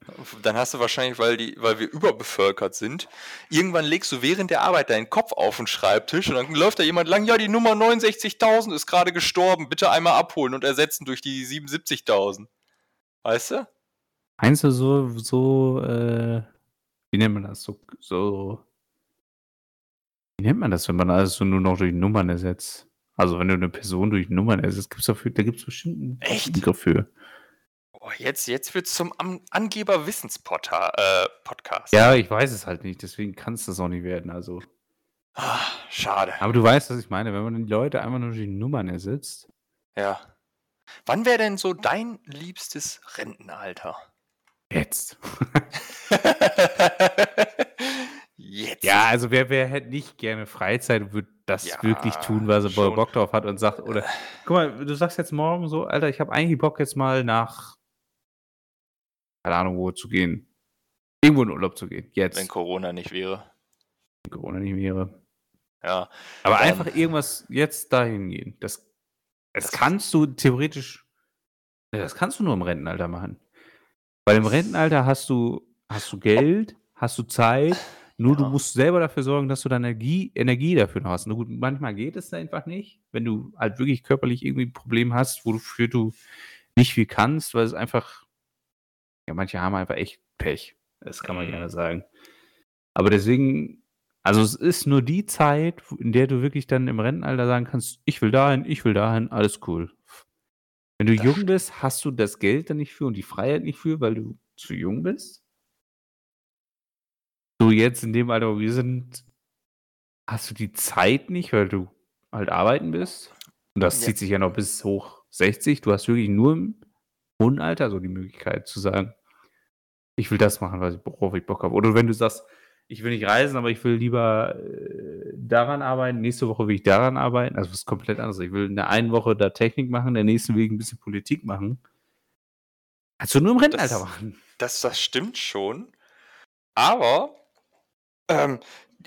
Speaker 1: Dann hast du wahrscheinlich, weil, die, weil wir überbevölkert sind, irgendwann legst du während der Arbeit deinen Kopf auf den Schreibtisch und dann läuft da jemand lang, ja, die Nummer 69.000 ist gerade gestorben, bitte einmal abholen und ersetzen durch die 77.000. Weißt du?
Speaker 2: Meinst du so, so, äh, wie nennt man das? So, so, wie nennt man das, wenn man alles so nur noch durch Nummern ersetzt? Also, wenn du eine Person durch Nummern ersetzt, gibt's dafür, da gibt's bestimmt einen
Speaker 1: Echt?
Speaker 2: Begriff für.
Speaker 1: Oh, jetzt jetzt wird es zum An Angeber-Wissenspodcast. Äh.
Speaker 2: Ja, ich weiß es halt nicht, deswegen kann es das auch nicht werden. Also,
Speaker 1: Ah, schade.
Speaker 2: aber du weißt, was ich meine, wenn man die Leute einfach nur durch Nummern ersetzt.
Speaker 1: Ja. Wann wäre denn so dein liebstes Rentenalter?
Speaker 2: Jetzt.
Speaker 1: Jetzt.
Speaker 2: Ja, also wer, wer hätte nicht gerne Freizeit und würde das
Speaker 1: Ja,
Speaker 2: wirklich tun, was er
Speaker 1: schon.
Speaker 2: Bock drauf hat und sagt, oder guck mal, du sagst jetzt morgen so, Alter, ich habe eigentlich Bock jetzt mal nach, keine Ahnung, wo zu gehen. Irgendwo in Urlaub zu gehen. Jetzt.
Speaker 1: Wenn Corona nicht wäre.
Speaker 2: Wenn Corona nicht wäre.
Speaker 1: Ja.
Speaker 2: Aber einfach irgendwas jetzt dahin gehen. Das, das
Speaker 1: Das-
Speaker 2: kannst du theoretisch, das kannst du nur im Rentenalter machen. Weil im Rentenalter hast du, hast du Geld, hast du Zeit, nur du
Speaker 1: Ja.
Speaker 2: musst selber dafür sorgen, dass du deine Energie, Energie dafür noch hast. Nur gut, manchmal geht es einfach nicht, wenn du halt wirklich körperlich irgendwie ein Problem hast, wofür du nicht viel kannst, weil es einfach, ja, manche haben einfach echt Pech. Das kann man
Speaker 1: Mhm.
Speaker 2: gerne sagen. Aber deswegen, also es ist nur die Zeit, in der du wirklich dann im Rentenalter sagen kannst, ich will dahin, ich will dahin, alles cool. Wenn du
Speaker 1: Das
Speaker 2: jung bist, hast du das Geld dann nicht für und die Freiheit nicht für, weil du zu jung bist. So jetzt in dem Alter, wo wir sind, hast du die Zeit nicht, weil du halt arbeiten bist. Und das
Speaker 1: Ja.
Speaker 2: zieht sich ja noch bis hoch 60. Du hast wirklich nur im hohen Alter so die Möglichkeit zu sagen, ich will das machen, was ich, worauf ich Bock habe. Oder wenn du sagst, ich will nicht reisen, aber ich will lieber äh, daran arbeiten, nächste Woche will ich daran arbeiten, also was komplett anderes. Ich will in der einen Woche da Technik machen, in der nächsten will ich ein bisschen Politik machen. Kannst du nur im Rentenalter
Speaker 1: Das-
Speaker 2: machen.
Speaker 1: Das, das stimmt schon. Aber ähm,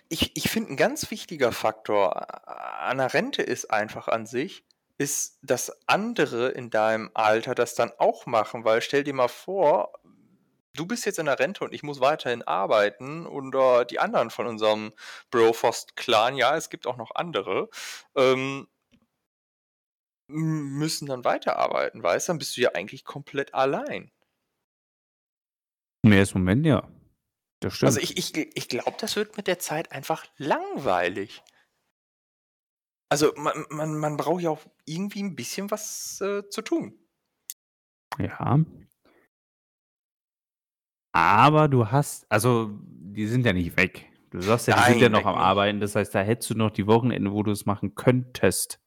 Speaker 1: ich, ich finde, ein ganz wichtiger Faktor an der Rente ist einfach an sich, ist, dass andere in deinem Alter das dann auch machen, weil stell dir mal vor, du bist jetzt in der Rente und ich muss weiterhin arbeiten und äh, die anderen von unserem Brofost-Clan, ja, es gibt auch noch andere, ähm, müssen dann weiterarbeiten, weißt du? Dann bist du ja eigentlich komplett allein.
Speaker 2: Im ersten Moment, ja. Das stimmt.
Speaker 1: Also ich, ich, ich glaube, das wird mit der Zeit einfach langweilig. Also man, man, man braucht ja auch irgendwie ein bisschen was äh, zu tun.
Speaker 2: Ja. Aber du hast, also die sind ja nicht weg. Du sagst ja, die sind
Speaker 1: Nein,
Speaker 2: ja noch am
Speaker 1: nicht.
Speaker 2: Arbeiten. Das heißt, da hättest du noch die Wochenende, wo du es machen könntest.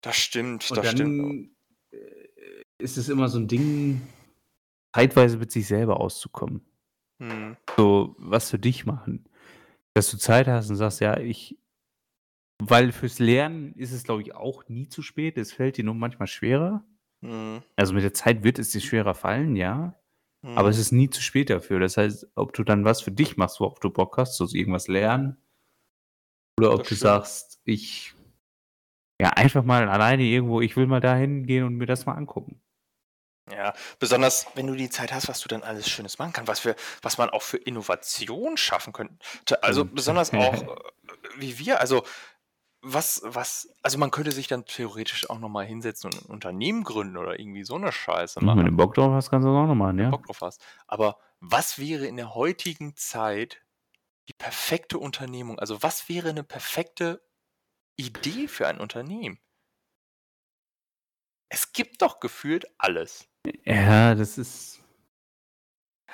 Speaker 1: Das stimmt,
Speaker 2: Und
Speaker 1: das stimmt.
Speaker 2: dann äh, ist es immer so ein Ding, zeitweise mit sich selber auszukommen.
Speaker 1: Hm.
Speaker 2: So was für dich machen. Dass du Zeit hast und sagst, ja, ich, weil fürs Lernen ist es, glaube ich, auch nie zu spät. Es fällt dir nur manchmal schwerer.
Speaker 1: Hm.
Speaker 2: Also mit der Zeit wird es dir schwerer fallen, ja.
Speaker 1: Hm.
Speaker 2: Aber es ist nie zu spät dafür. Das heißt, ob du dann was für dich machst, worauf du Bock hast, so irgendwas lernen, oder ob
Speaker 1: Das
Speaker 2: du
Speaker 1: stimmt.
Speaker 2: sagst, ich ja einfach mal alleine irgendwo, ich will mal dahin gehen und mir das mal angucken.
Speaker 1: Ja, besonders wenn du die Zeit hast, was du dann alles Schönes machen kannst, was, wir, was man auch für Innovation schaffen könnte. Also besonders auch äh, wie wir, also was, was, also man könnte sich dann theoretisch auch nochmal hinsetzen und ein Unternehmen gründen oder irgendwie so eine Scheiße
Speaker 2: Wenn
Speaker 1: machen.
Speaker 2: du Bock drauf hast, kannst du das auch noch machen, ja.
Speaker 1: Bock drauf hast. Aber was wäre in der heutigen Zeit die perfekte Unternehmung? Also was wäre eine perfekte Idee für ein Unternehmen? Es gibt doch gefühlt alles.
Speaker 2: Ja, das ist.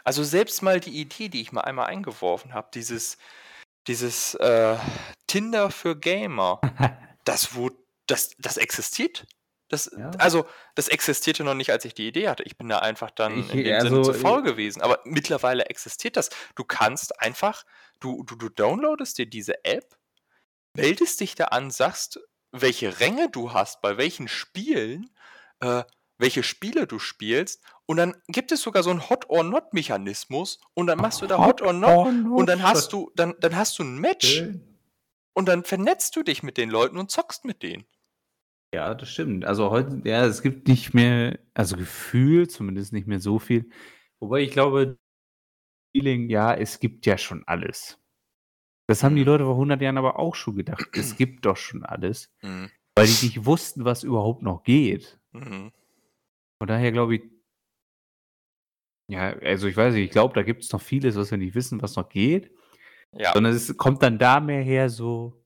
Speaker 1: Also selbst mal die Idee, die ich mal einmal eingeworfen habe, dieses, dieses äh, Tinder für Gamer, das wurde, das, das existiert. Das,
Speaker 2: Ja.
Speaker 1: Also, das existierte noch nicht, als ich die Idee hatte. Ich bin da einfach dann
Speaker 2: Ich-
Speaker 1: in dem
Speaker 2: also,
Speaker 1: Sinne zu faul gewesen. Aber mittlerweile existiert das. Du kannst einfach, du, du, du downloadest dir diese App, meldest dich da an, sagst, welche Ränge du hast, bei welchen Spielen, äh, welche Spiele du spielst. Und dann gibt es sogar so einen Hot or Not Mechanismus. Und dann machst du da Hot, or Not. Und dann hast du, dann, dann hast du ein Match
Speaker 2: Schön.
Speaker 1: und dann vernetzt du dich mit den Leuten und zockst mit denen.
Speaker 2: Ja, das stimmt. Also heute, ja, es gibt nicht mehr, also Gefühl, zumindest nicht mehr so viel. Wobei ich glaube, Feeling, ja, es gibt ja schon alles. Das haben die
Speaker 1: Mhm.
Speaker 2: Leute vor 100 Jahren aber auch schon gedacht. Es gibt doch schon alles,
Speaker 1: Mhm.
Speaker 2: weil die nicht wussten, was überhaupt noch geht. Von daher glaube ich, ja, also ich weiß nicht, ich glaube, da gibt es noch vieles, was wir nicht wissen, was noch geht.
Speaker 1: Ja.
Speaker 2: Sondern es kommt dann da mehr her so,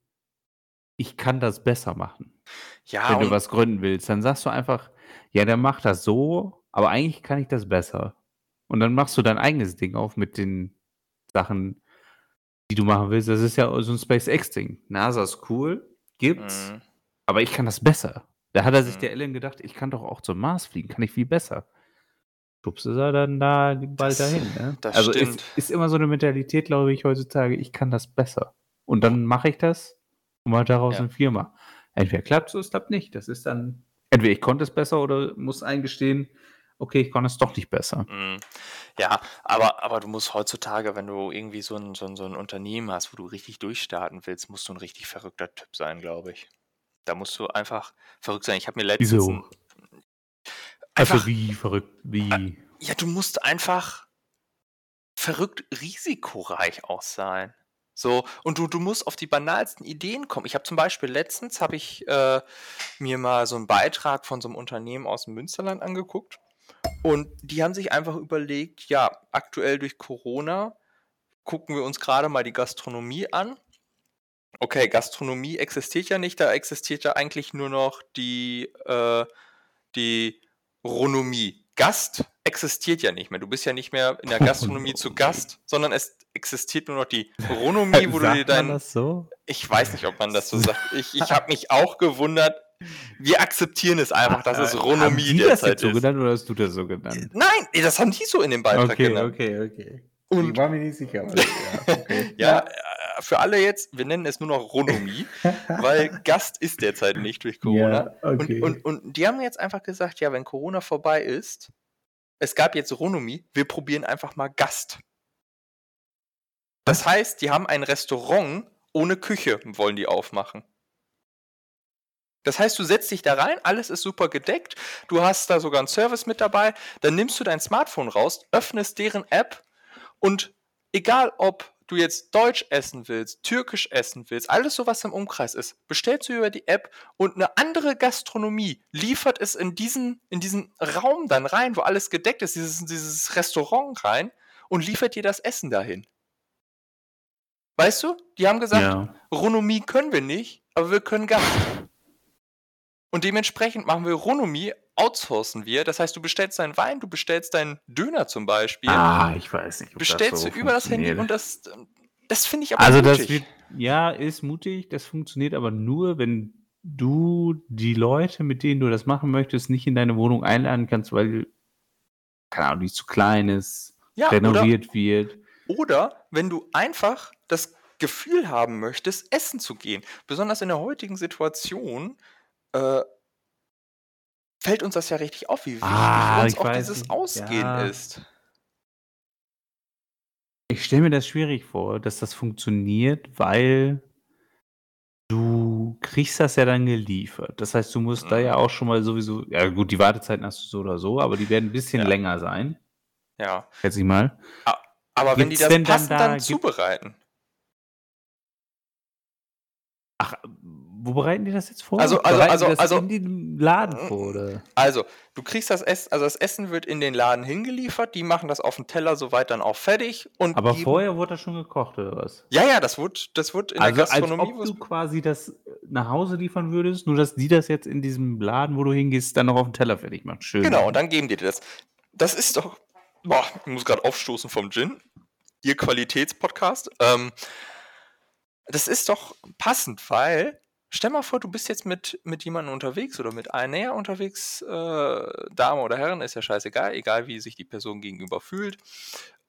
Speaker 2: ich kann das besser machen.
Speaker 1: Ja,
Speaker 2: wenn du was gründen willst, dann sagst du einfach, ja, dann mach das so, aber eigentlich kann ich das besser. Und dann machst du dein eigenes Ding auf mit den Sachen, die du machen willst. Das ist ja so ein SpaceX-Ding. NASA ist cool, gibt's,
Speaker 1: Mhm.
Speaker 2: aber ich kann das besser. Da hat er sich der Ellen gedacht, ich kann doch auch zum Mars fliegen, kann ich viel besser. Schubst er dann da bald
Speaker 1: Das-
Speaker 2: dahin. Ne?
Speaker 1: das
Speaker 2: also
Speaker 1: stimmt.
Speaker 2: ist, ist immer so eine Mentalität, glaube ich, heutzutage, ich kann das besser. Und dann mache ich das und mache daraus
Speaker 1: Ja.
Speaker 2: eine Firma. Entweder klappt es oder es klappt nicht. Das ist dann, entweder ich konnte es besser oder muss eingestehen, okay, ich konnte es doch nicht besser.
Speaker 1: Mhm. Ja, aber, aber du musst heutzutage, wenn du irgendwie so ein, so, ein, so ein Unternehmen hast, wo du richtig durchstarten willst, musst du ein richtig verrückter Typ sein, glaube ich. Da musst du einfach verrückt sein. Ich habe mir letztens.
Speaker 2: Wieso? Also
Speaker 1: Einfach,
Speaker 2: wie verrückt, wie.
Speaker 1: ja, du musst einfach verrückt risikoreich auch sein. So, und du, du musst auf die banalsten Ideen kommen. Ich habe zum Beispiel letztens, habe ich äh, mir mal so einen Beitrag von so einem Unternehmen aus dem Münsterland angeguckt. Und die haben sich einfach überlegt, ja, aktuell durch Corona gucken wir uns gerade mal die Gastronomie an. Okay, Gastronomie existiert ja nicht, da existiert ja eigentlich nur noch die, äh, die Ronomie. Gast existiert ja nicht mehr. Du bist ja nicht mehr in der Gastronomie zu Gast, sondern es existiert nur noch die Ronomie, wo du dir
Speaker 2: Sagt man
Speaker 1: dein.
Speaker 2: das so?
Speaker 1: Ich weiß nicht, ob man das so sagt. Ich, ich habe mich auch gewundert. Wir akzeptieren es einfach, dass es
Speaker 2: Äh, haben
Speaker 1: Ronomie
Speaker 2: die das
Speaker 1: derzeit
Speaker 2: jetzt so
Speaker 1: ist.
Speaker 2: genannt oder hast du das so genannt?
Speaker 1: Nein, das haben die so in dem Beitrag
Speaker 2: Okay,
Speaker 1: genannt.
Speaker 2: okay, okay.
Speaker 1: Und-
Speaker 2: ich war mir nicht sicher. Aber, ja, okay.
Speaker 1: Ja, äh, für alle jetzt, wir nennen es nur noch Ronomie, weil Gast ist derzeit nicht durch Corona.
Speaker 2: Ja, okay.
Speaker 1: Und, und, und die haben jetzt einfach gesagt, ja, wenn Corona vorbei ist, es gab jetzt Ronomie, wir probieren einfach mal Gast. Das heißt, die haben ein Restaurant ohne Küche, wollen die aufmachen. Das heißt, du setzt dich da rein, alles ist super gedeckt, du hast da sogar einen Service mit dabei, dann nimmst du dein Smartphone raus, öffnest deren App und egal ob du jetzt Deutsch essen willst, Türkisch essen willst, alles so was im Umkreis ist, bestellst du über die App und eine andere Gastronomie liefert es in diesen, in diesen Raum dann rein, wo alles gedeckt ist, dieses, dieses Restaurant rein und liefert dir das Essen dahin. Weißt du? Die haben gesagt,
Speaker 2: ja.
Speaker 1: Ronomie können wir nicht, aber wir können Gast. Und dementsprechend machen wir Ronomie, outsourcen wir. Das heißt, du bestellst deinen Wein, du bestellst deinen Döner zum Beispiel,
Speaker 2: Ah, ich weiß nicht. ob das
Speaker 1: bestellst
Speaker 2: so
Speaker 1: du über das Handy und das, das finde ich aber
Speaker 2: Also das
Speaker 1: mutig.
Speaker 2: wird, ja, ist mutig, das funktioniert aber nur, wenn du die Leute, mit denen du das machen möchtest, nicht in deine Wohnung einladen kannst, weil, keine Ahnung, die zu klein ist,
Speaker 1: ja, oder,
Speaker 2: renoviert wird.
Speaker 1: oder wenn du einfach das Gefühl haben möchtest, essen zu gehen. Besonders in der heutigen Situation äh, fällt uns das ja richtig auf, wie wichtig
Speaker 2: Ah,
Speaker 1: uns auch dieses
Speaker 2: nicht.
Speaker 1: Ausgehen
Speaker 2: Ja.
Speaker 1: ist.
Speaker 2: Ich stelle mir das schwierig vor, dass das funktioniert, weil du kriegst das ja dann geliefert. Das heißt, du musst da
Speaker 1: Mhm.
Speaker 2: ja auch schon mal sowieso, ja gut, die Wartezeiten hast du so oder so, aber die werden ein bisschen
Speaker 1: Ja.
Speaker 2: länger sein,
Speaker 1: Ja.
Speaker 2: schätze ich mal.
Speaker 1: Aber wenn die
Speaker 2: Gibt's
Speaker 1: das
Speaker 2: denn dann
Speaker 1: passend
Speaker 2: da-
Speaker 1: dann, zubereiten.
Speaker 2: Ach, wo bereiten die das jetzt vor?
Speaker 1: Also- also- also- also-
Speaker 2: in dem Laden vor, oder?
Speaker 1: Also, du kriegst das Essen, also das Essen wird in den Laden hingeliefert, die machen das auf dem Teller soweit dann auch fertig und
Speaker 2: Aber vorher wurde das schon gekocht, oder was?
Speaker 1: Ja, ja, das wird, das wird in
Speaker 2: also
Speaker 1: der
Speaker 2: als
Speaker 1: Gastronomie.
Speaker 2: ob
Speaker 1: wo's-
Speaker 2: du quasi das nach Hause liefern würdest, nur dass die das jetzt in diesem Laden, wo du hingehst, dann noch auf dem Teller fertig machen. Schön.
Speaker 1: genau, und dann geben die dir das. Das ist doch Boah, ich muss gerade aufstoßen vom Gin. Ihr Qualitätspodcast. Ähm, das ist doch passend, weil stell mal vor, du bist jetzt mit, mit jemandem unterwegs oder mit einer unterwegs, äh, Dame oder Herren, ist ja scheißegal, egal wie sich die Person gegenüber fühlt.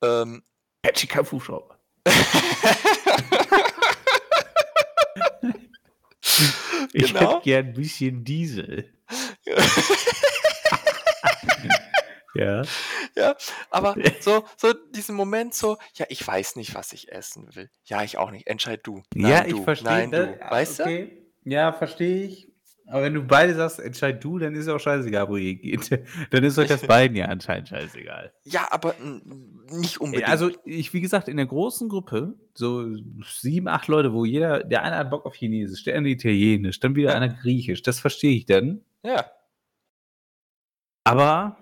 Speaker 1: Ähm,
Speaker 2: Patchy Kampfhubschrauber. ich
Speaker 1: Genau.
Speaker 2: hätte gern ein bisschen Diesel. ja.
Speaker 1: Ja, aber so, so diesen Moment so, ja, ich weiß nicht, was ich essen will. Ja, ich auch nicht. Entscheid du. Nein,
Speaker 2: ja,
Speaker 1: du.
Speaker 2: ich verstehe.
Speaker 1: Nein,
Speaker 2: das.
Speaker 1: du. Weißt du?
Speaker 2: Ja, verstehe ich. Aber wenn du beide sagst, entscheid du, dann ist auch scheißegal, wo ihr geht. Dann ist euch das beiden ja anscheinend scheißegal.
Speaker 1: Ja, aber nicht unbedingt.
Speaker 2: Also, ich, wie gesagt, in der großen Gruppe, so sieben, acht Leute, wo jeder, der eine hat Bock auf Chinesisch, der andere Italienisch, dann wieder
Speaker 1: Ja.
Speaker 2: einer Griechisch, das verstehe ich dann.
Speaker 1: ja.
Speaker 2: Aber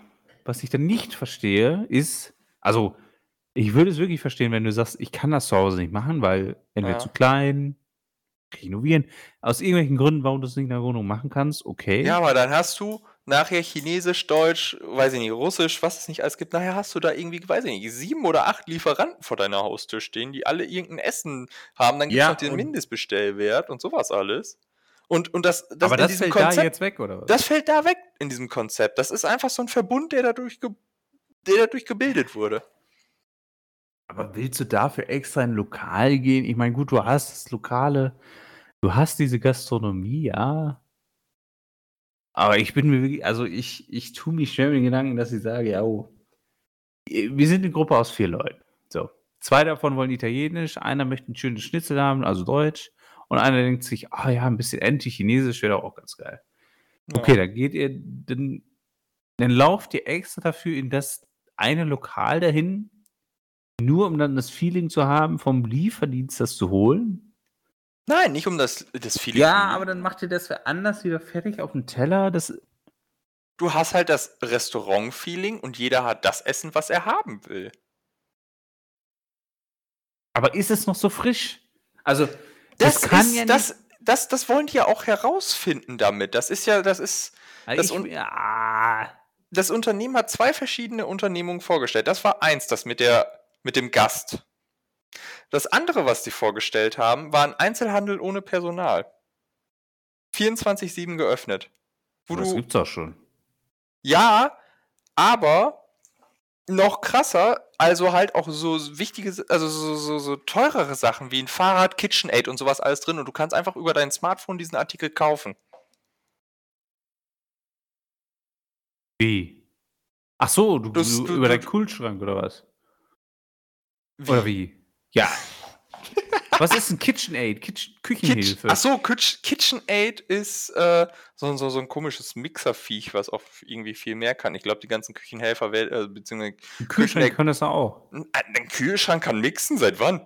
Speaker 2: was ich dann nicht verstehe, ist, also, ich würde es wirklich verstehen, wenn du sagst, ich kann das zu Hause nicht machen, weil entweder
Speaker 1: Ja.
Speaker 2: zu klein, renovieren, aus irgendwelchen Gründen, warum du es nicht in der Wohnung machen kannst, okay.
Speaker 1: Ja, aber dann hast du nachher Chinesisch, Deutsch, weiß ich nicht, Russisch, was es nicht alles gibt. Nachher hast du da irgendwie, weiß ich nicht, sieben oder acht Lieferanten vor deiner Haustür stehen, die alle irgendein Essen haben. Dann gibt es
Speaker 2: Ja,
Speaker 1: noch den Mindestbestellwert und sowas alles. Und, und das, das
Speaker 2: aber das fällt da
Speaker 1: Konzept,
Speaker 2: jetzt weg, oder was?
Speaker 1: das fällt da weg in diesem Konzept. Das ist einfach so ein Verbund, der dadurch, ge der dadurch gebildet wurde.
Speaker 2: Aber willst du dafür extra in ein Lokal gehen? Ich meine, gut, du hast das Lokale, du hast diese Gastronomie, ja. Aber ich bin mir wirklich, also ich, ich tue mich schwer mit den Gedanken, dass ich sage, ja, oh, wir sind eine Gruppe aus vier Leuten. So. Zwei davon wollen Italienisch, einer möchte ein schönes Schnitzel haben, also Deutsch, und einer denkt sich, ah ja, ein bisschen Anti-Chinesisch wäre doch auch ganz geil.
Speaker 1: Ja.
Speaker 2: Okay, dann geht ihr, dann, dann lauft ihr extra dafür in das eine Lokal dahin, nur um dann das Feeling zu haben, vom Lieferdienst das zu holen.
Speaker 1: Nein, nicht um das, das Feeling.
Speaker 2: Ja, aber dann macht ihr das anders wieder fertig auf dem Teller. Das,
Speaker 1: Du hast halt das Restaurant-Feeling und jeder hat das Essen, was er haben will.
Speaker 2: aber ist es noch so frisch? Also,
Speaker 1: Das,
Speaker 2: das, kann
Speaker 1: ist,
Speaker 2: ja nicht.
Speaker 1: das, das, das wollen die ja auch herausfinden damit. Das ist ja, das ist,
Speaker 2: Also
Speaker 1: das
Speaker 2: ich,
Speaker 1: un-
Speaker 2: ja,
Speaker 1: das Unternehmen hat zwei verschiedene Unternehmungen vorgestellt. Das war eins, das mit der, mit dem Gast. Das andere, was die vorgestellt haben, war ein Einzelhandel ohne Personal. 24-7 geöffnet.
Speaker 2: Das gibt's auch schon.
Speaker 1: ja, aber noch krasser, also halt auch so wichtige, also so, so, so teurere Sachen wie ein Fahrrad, KitchenAid und sowas alles drin und du kannst einfach über dein Smartphone diesen Artikel kaufen.
Speaker 2: Wie? Ach so, du,
Speaker 1: Du-
Speaker 2: du,
Speaker 1: du-
Speaker 2: über
Speaker 1: du-
Speaker 2: deinen Kühlschrank oder was? Oder wie? Ja. was ist ein KitchenAid? Kitchen,
Speaker 1: Kitch
Speaker 2: Küchenhilfe.
Speaker 1: Ach so, Kitch KitchenAid ist äh, so, so, so ein komisches Mixerviech, was auch irgendwie viel mehr kann. Ich glaube, die ganzen Küchenhelfer, äh, beziehungsweise
Speaker 2: Ein Kühlschrank kann das auch.
Speaker 1: ein, ein Kühlschrank kann mixen, seit wann?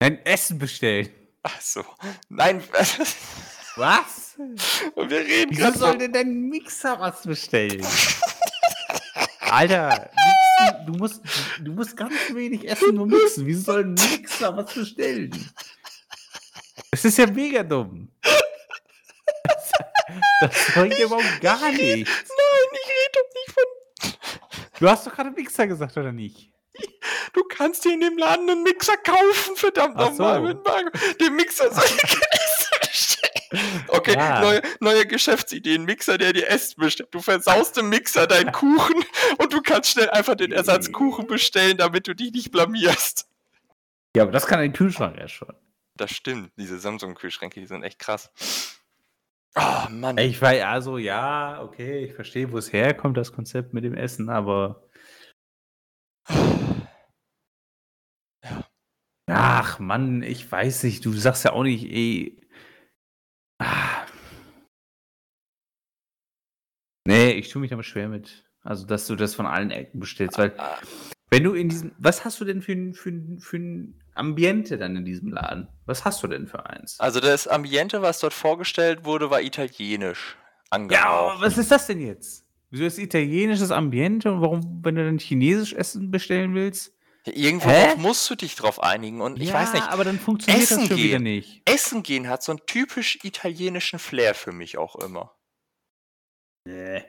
Speaker 2: Ein Essen bestellen.
Speaker 1: Ach so. Nein,
Speaker 2: Was?
Speaker 1: wir reden
Speaker 2: Wieso
Speaker 1: gerade
Speaker 2: soll
Speaker 1: von...
Speaker 2: denn dein Mixer was bestellen? Alter, du musst, du musst ganz wenig essen, nur mixen. Wieso soll ein Mixer was bestellen? Das ist ja mega dumm. Das, das bringt überhaupt gar nichts.
Speaker 1: Nein, ich rede doch nicht von...
Speaker 2: Du hast doch gerade Mixer gesagt, oder nicht?
Speaker 1: Du kannst dir in dem Laden einen Mixer kaufen, verdammt nochmal.
Speaker 2: so.
Speaker 1: Den Mixer soll ich. Okay,
Speaker 2: Ja.
Speaker 1: neue, neue Geschäftsidee. Ein Mixer, der dir Essen bestellt. Du versaust im Mixer deinen Kuchen und du kannst schnell einfach den Ersatzkuchen bestellen, damit du dich nicht blamierst.
Speaker 2: Ja, aber das kann ein Kühlschrank ja schon.
Speaker 1: Das stimmt. Diese Samsung-Kühlschränke, die sind echt krass. Oh, Mann.
Speaker 2: Ich weiß, also ja, okay, ich verstehe, wo es herkommt, das Konzept mit dem Essen, aber.
Speaker 1: Ja.
Speaker 2: Ach Mann, ich weiß nicht, du sagst ja auch nicht, ey. Ah. Nee, ich tue mich damit schwer mit. Also, dass du das von allen Ecken bestellst, weil,
Speaker 1: Ah,
Speaker 2: wenn du in diesem. Was hast du denn für ein, für ein, für ein Ambiente dann in diesem Laden? Was hast du denn für eins?
Speaker 1: Also das Ambiente, was dort vorgestellt wurde, war italienisch
Speaker 2: Ja,
Speaker 1: angehaucht.
Speaker 2: aber was ist das denn jetzt? Wieso ist italienisches Ambiente und warum, wenn du dann chinesisch Essen bestellen willst?
Speaker 1: Irgendwo musst du dich drauf einigen. Und ich
Speaker 2: ja,
Speaker 1: weiß nicht,
Speaker 2: aber dann funktioniert
Speaker 1: Essen
Speaker 2: das schon wieder
Speaker 1: gehen.
Speaker 2: nicht.
Speaker 1: Essen gehen hat so einen typisch italienischen Flair für mich auch immer.
Speaker 2: Nee.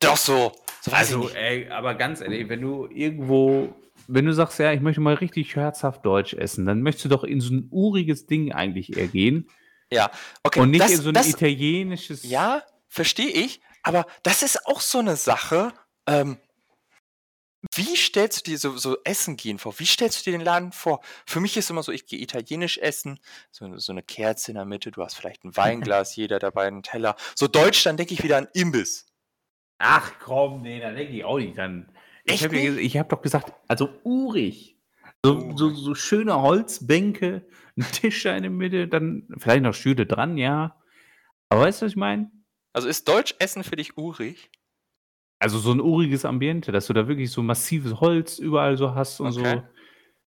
Speaker 1: Doch so. So weiß
Speaker 2: Also,
Speaker 1: ich nicht.
Speaker 2: ey, aber ganz ehrlich, wenn du irgendwo, wenn du sagst, ja, ich möchte mal richtig herzhaft Deutsch essen, dann möchtest du doch in so ein uriges Ding eigentlich eher gehen
Speaker 1: Ja, okay.
Speaker 2: und nicht
Speaker 1: das,
Speaker 2: in so ein
Speaker 1: das,
Speaker 2: italienisches.
Speaker 1: Ja, verstehe ich. Aber das ist auch so eine Sache. Ähm, wie stellst du dir so, so Essen gehen vor? Wie stellst du dir den Laden vor? Für mich ist immer so, ich gehe italienisch essen, so, so eine Kerze in der Mitte, du hast vielleicht ein Weinglas, jeder dabei einen Teller. So deutsch, dann denke ich wieder an Imbiss.
Speaker 2: Ach komm, nee, da denke ich auch nicht dann. Ich habe ja, hab doch gesagt, also urig. So, so, so schöne Holzbänke, ein Tisch in der Mitte, dann vielleicht noch Stühle dran, ja. Aber weißt du, was ich meine?
Speaker 1: Also ist Deutsch Essen für dich urig?
Speaker 2: Also so ein uriges Ambiente, dass du da wirklich so massives Holz überall so hast und
Speaker 1: Okay.
Speaker 2: so.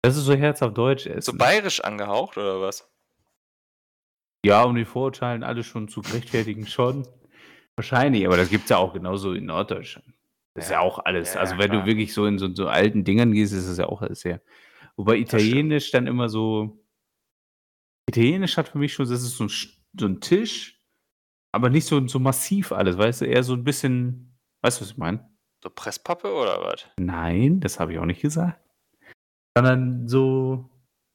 Speaker 2: Das ist so herzhaft deutsch essen.
Speaker 1: So bayerisch angehaucht oder was?
Speaker 2: Ja, um die Vorurteilen alle schon zu rechtfertigen, schon. Wahrscheinlich, aber das gibt es ja auch genauso in Norddeutschland. Das ist ja
Speaker 1: Ja,
Speaker 2: auch alles.
Speaker 1: ja,
Speaker 2: also, wenn
Speaker 1: klar.
Speaker 2: du wirklich so in so, so alten Dingern gehst, ist das ja auch alles sehr. Wobei. Italienisch dann immer so. Italienisch hat für mich schon, das ist so ein, so ein Tisch, aber nicht so, so massiv alles, weißt du, eher so ein bisschen. Weißt du, was ich meine?
Speaker 1: So Presspappe oder was?
Speaker 2: Nein, das habe ich auch nicht gesagt. Sondern so.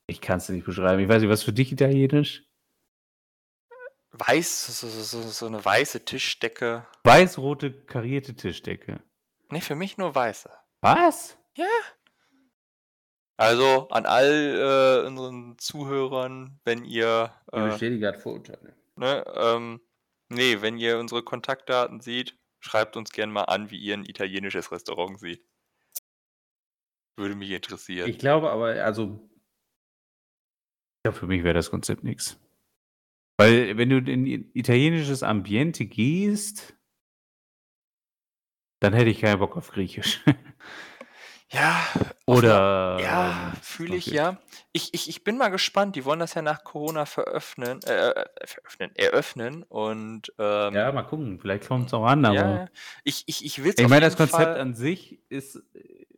Speaker 2: Ich kann es nicht beschreiben. Ich weiß nicht, was für dich Italienisch?
Speaker 1: Weiß, so, so, so, so eine weiße Tischdecke.
Speaker 2: Weiß-rote karierte Tischdecke.
Speaker 1: Nee, für mich nur weiße.
Speaker 2: Was?
Speaker 1: Also an all äh, unseren Zuhörern, wenn ihr, äh,
Speaker 2: bestätige gerade Vorurteile.
Speaker 1: ne, ähm, nee, wenn ihr unsere Kontaktdaten seht, schreibt uns gerne mal an, wie ihr ein italienisches Restaurant seht. Würde mich interessieren.
Speaker 2: Ich glaube aber, also. Ja, für mich wäre das Konzept nichts. Weil, wenn du in italienisches Ambiente gehst, dann hätte ich keinen Bock auf Griechisch.
Speaker 1: ja,
Speaker 2: Oder.
Speaker 1: ja,
Speaker 2: ähm,
Speaker 1: fühle ich
Speaker 2: okay.
Speaker 1: ja. Ich, ich, ich bin mal gespannt. Die wollen das ja nach Corona veröffnen, äh, äh, veröffnen, eröffnen und ähm,
Speaker 2: Ja, mal gucken. Vielleicht kommt es auch an, aber.
Speaker 1: ja, ich, ich, ich will
Speaker 2: Ich meine, das Konzept an sich ist,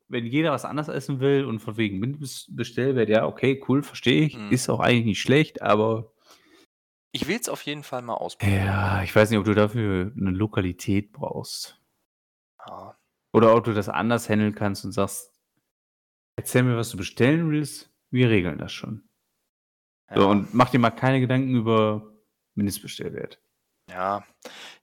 Speaker 2: wenn jeder was anderes essen will und von wegen Mindestbestellwert, ja, okay, cool, verstehe ich.
Speaker 1: Mhm.
Speaker 2: Ist auch eigentlich nicht schlecht, aber.
Speaker 1: Ich will es auf jeden Fall mal ausprobieren.
Speaker 2: Ja, ich weiß nicht, ob du dafür eine Lokalität brauchst.
Speaker 1: Ja.
Speaker 2: Oder ob du das anders handeln kannst und sagst, erzähl mir, was du bestellen willst, wir regeln das schon. So,
Speaker 1: Ja.
Speaker 2: und mach dir mal keine Gedanken über Mindestbestellwert.
Speaker 1: Ja,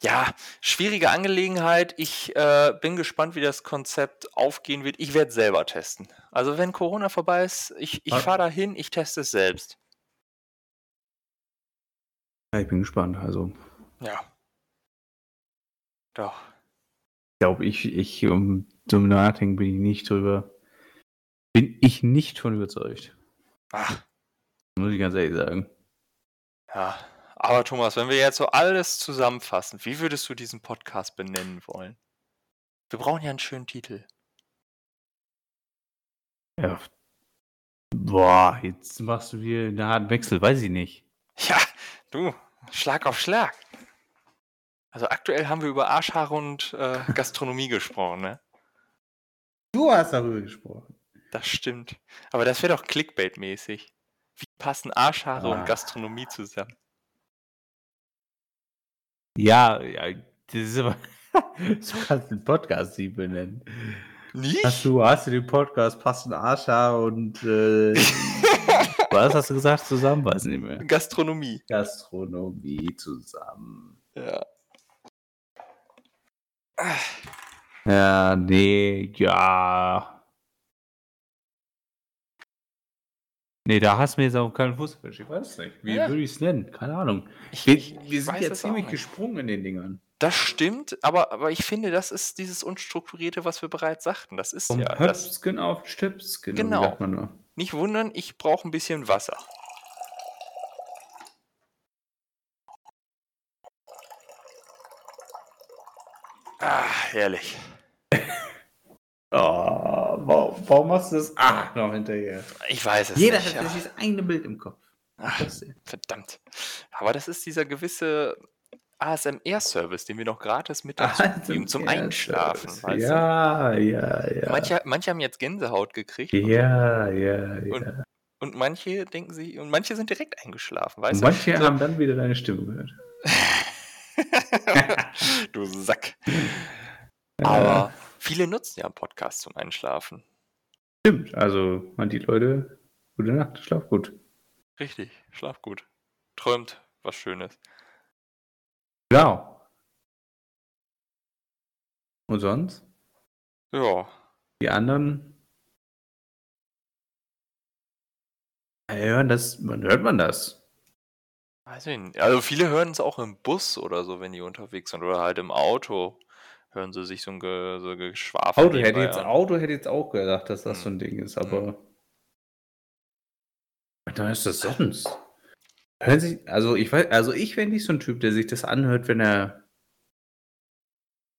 Speaker 1: ja, schwierige Angelegenheit. Ich äh, bin gespannt, wie das Konzept aufgehen wird. Ich werde selber testen. Also wenn Corona vorbei ist, ich, ich
Speaker 2: Ah.
Speaker 1: fahre dahin, ich teste es selbst.
Speaker 2: Ja, ich bin gespannt. Also,
Speaker 1: Ja. Doch.
Speaker 2: Ich glaube, ich, ich, um Nachdenken bin ich nicht drüber, bin ich nicht von überzeugt.
Speaker 1: Ach,
Speaker 2: Muss ich ganz ehrlich sagen.
Speaker 1: ja. Aber Thomas, wenn wir jetzt so alles zusammenfassen, wie würdest du diesen Podcast benennen wollen? Wir brauchen ja einen schönen Titel.
Speaker 2: Ja. Boah, jetzt machst du wieder einen harten Wechsel, weiß ich nicht.
Speaker 1: Ja, du, Schlag auf Schlag. Also aktuell haben wir über Arschhaare und äh, Gastronomie gesprochen, ne?
Speaker 2: Du hast darüber gesprochen.
Speaker 1: Das stimmt. Aber das wäre doch Clickbait-mäßig. Wie passen Arschhaare
Speaker 2: Ah.
Speaker 1: und Gastronomie zusammen?
Speaker 2: Ja, ja, das ist aber. so kannst du den Podcast nicht benennen.
Speaker 1: Nicht?
Speaker 2: Hast du, hast du den Podcast Passen Arscha und äh, was hast du gesagt? Zusammen? Weiß nicht mehr.
Speaker 1: Gastronomie.
Speaker 2: Gastronomie zusammen.
Speaker 1: Ja.
Speaker 2: Ja, nee, ja. Nee, da hast du mir jetzt auch keinen Fuß erwischt. Ich weiß nicht. Wie
Speaker 1: Ja.
Speaker 2: würde ich es nennen? Keine Ahnung.
Speaker 1: Ich,
Speaker 2: Wir,
Speaker 1: ich,
Speaker 2: wir
Speaker 1: ich
Speaker 2: sind ja ziemlich gesprungen in den Dingern.
Speaker 1: Das stimmt, aber, aber ich finde, das ist dieses Unstrukturierte, was wir bereits sagten. Das ist
Speaker 2: Vom
Speaker 1: ja. Das,
Speaker 2: Höpsken auf Stöpsken.
Speaker 1: Genau. Nicht wundern, ich brauche ein bisschen Wasser. Herrlich.
Speaker 2: Oh, warum, warum machst du das Ach noch hinterher?
Speaker 1: Ich weiß es
Speaker 2: Jeder
Speaker 1: nicht.
Speaker 2: hat
Speaker 1: ja.
Speaker 2: dieses eine Bild im Kopf.
Speaker 1: Ach, verdammt. Aber das ist dieser gewisse ASMR-Service, den wir noch gratis mit dazu geben zum Einschlafen. Weißt du?
Speaker 2: ja, ja, ja.
Speaker 1: Manche, manche haben jetzt Gänsehaut gekriegt und,
Speaker 2: ja, ja, ja.
Speaker 1: Und- und manche denken sich, und manche sind direkt eingeschlafen, weißt
Speaker 2: Und manche
Speaker 1: du? So,
Speaker 2: haben dann wieder deine Stimme gehört.
Speaker 1: du Sack. Aber viele nutzen ja einen Podcast zum Einschlafen.
Speaker 2: Stimmt, also man die Leute, gute Nacht, schlaf gut.
Speaker 1: Richtig, schlaf gut. Träumt was Schönes.
Speaker 2: Genau. Und sonst?
Speaker 1: Ja.
Speaker 2: Die anderen? Hören das, man hört man das.
Speaker 1: Weiß ich nicht. Also viele hören es auch im Bus oder so, wenn die unterwegs sind. Oder halt im Auto hören sie sich so ein Ge so Geschwafel.
Speaker 2: Auto hätte, jetzt,
Speaker 1: an.
Speaker 2: Auto hätte jetzt auch gedacht, dass das
Speaker 1: Hm.
Speaker 2: so ein Ding ist, aber. Da ist das sonst. Hören Sie, also ich weiß, also ich wäre nicht so ein Typ, der sich das anhört, wenn er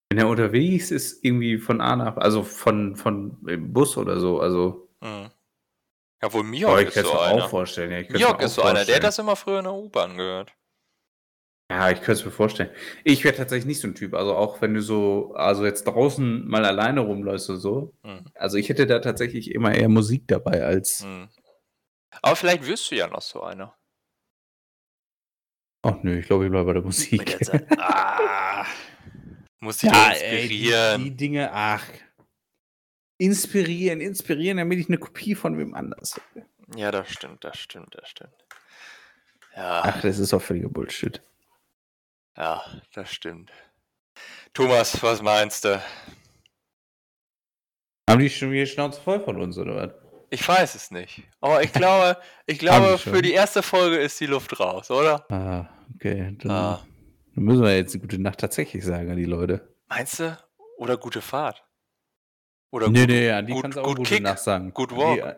Speaker 2: wenn er unterwegs ist, irgendwie von A nach, also von, von Bus oder so. Also
Speaker 1: Mhm. Ja, wohl
Speaker 2: boah,
Speaker 1: Miok
Speaker 2: ich
Speaker 1: ist so einer.
Speaker 2: auch vorstellen. Ja, ich
Speaker 1: Miok ist so einer, der hat das immer früher in der U-Bahn gehört.
Speaker 2: Ja, ich könnte es mir vorstellen. Ich wäre tatsächlich nicht so ein Typ. Also auch wenn du so, also jetzt draußen mal alleine rumläufst oder so.
Speaker 1: Mhm.
Speaker 2: Also ich hätte da tatsächlich immer eher Musik dabei als.
Speaker 1: Mhm. Aber vielleicht wirst du ja noch so einer.
Speaker 2: Ach nö, ich glaube, ich bleibe bei der Musik.
Speaker 1: Ah, muss dich
Speaker 2: Ja,
Speaker 1: doch
Speaker 2: ey, die,
Speaker 1: inspirieren.
Speaker 2: die Dinge, ach. Inspirieren, inspirieren, damit ich eine Kopie von wem anders habe.
Speaker 1: Ja, das stimmt, das stimmt, das stimmt. Ja,
Speaker 2: Ach, das ist auch völliger Bullshit.
Speaker 1: Ja, das stimmt. Thomas, was meinst du?
Speaker 2: Haben die schon wieder Schnauze voll von uns, oder was?
Speaker 1: Ich weiß es nicht. Aber ich glaube, ich glaube, für die erste Folge ist die Luft raus, oder?
Speaker 2: Ah, okay. Dann,
Speaker 1: Ah.
Speaker 2: dann müssen wir jetzt eine gute Nacht tatsächlich sagen an die Leute.
Speaker 1: Meinst du? Oder gute Fahrt? Oder
Speaker 2: nee,
Speaker 1: gut,
Speaker 2: nee, an die
Speaker 1: gut-
Speaker 2: kannst du auch
Speaker 1: gut
Speaker 2: gute
Speaker 1: Kick,
Speaker 2: Nacht sagen. An
Speaker 1: Walk.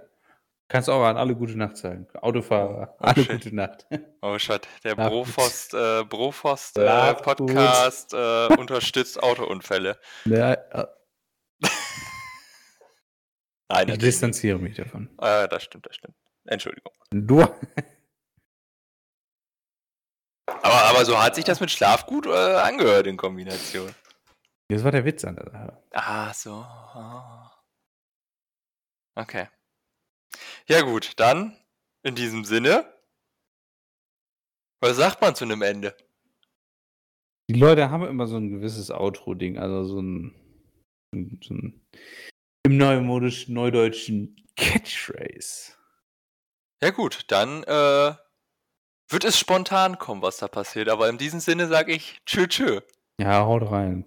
Speaker 2: Kannst du auch an alle gute Nacht sagen. Autofahrer,
Speaker 1: Oh,
Speaker 2: alle
Speaker 1: shit.
Speaker 2: gute Nacht.
Speaker 1: Oh Shit, der. Brofost, äh, Brofost äh. Podcast äh, unterstützt Autounfälle.
Speaker 2: Ja, äh,
Speaker 1: Nein,
Speaker 2: ich distanziere mich davon.
Speaker 1: Äh, das stimmt, das stimmt. Entschuldigung.
Speaker 2: Du,
Speaker 1: Aber, aber so hat sich das mit Schlaf gut äh, angehört in Kombination.
Speaker 2: das war der Witz an der Sache.
Speaker 1: Ah, so. Ah. Okay. Ja gut, dann in diesem Sinne. Was sagt man zu einem Ende?
Speaker 2: Die Leute haben immer so ein gewisses Outro-Ding, also so ein, so ein im neumodischen, neudeutschen Catchphrase.
Speaker 1: Ja gut, dann äh, wird es spontan kommen, was da passiert. Aber in diesem Sinne sage ich tschö tschö.
Speaker 2: Ja, haut rein.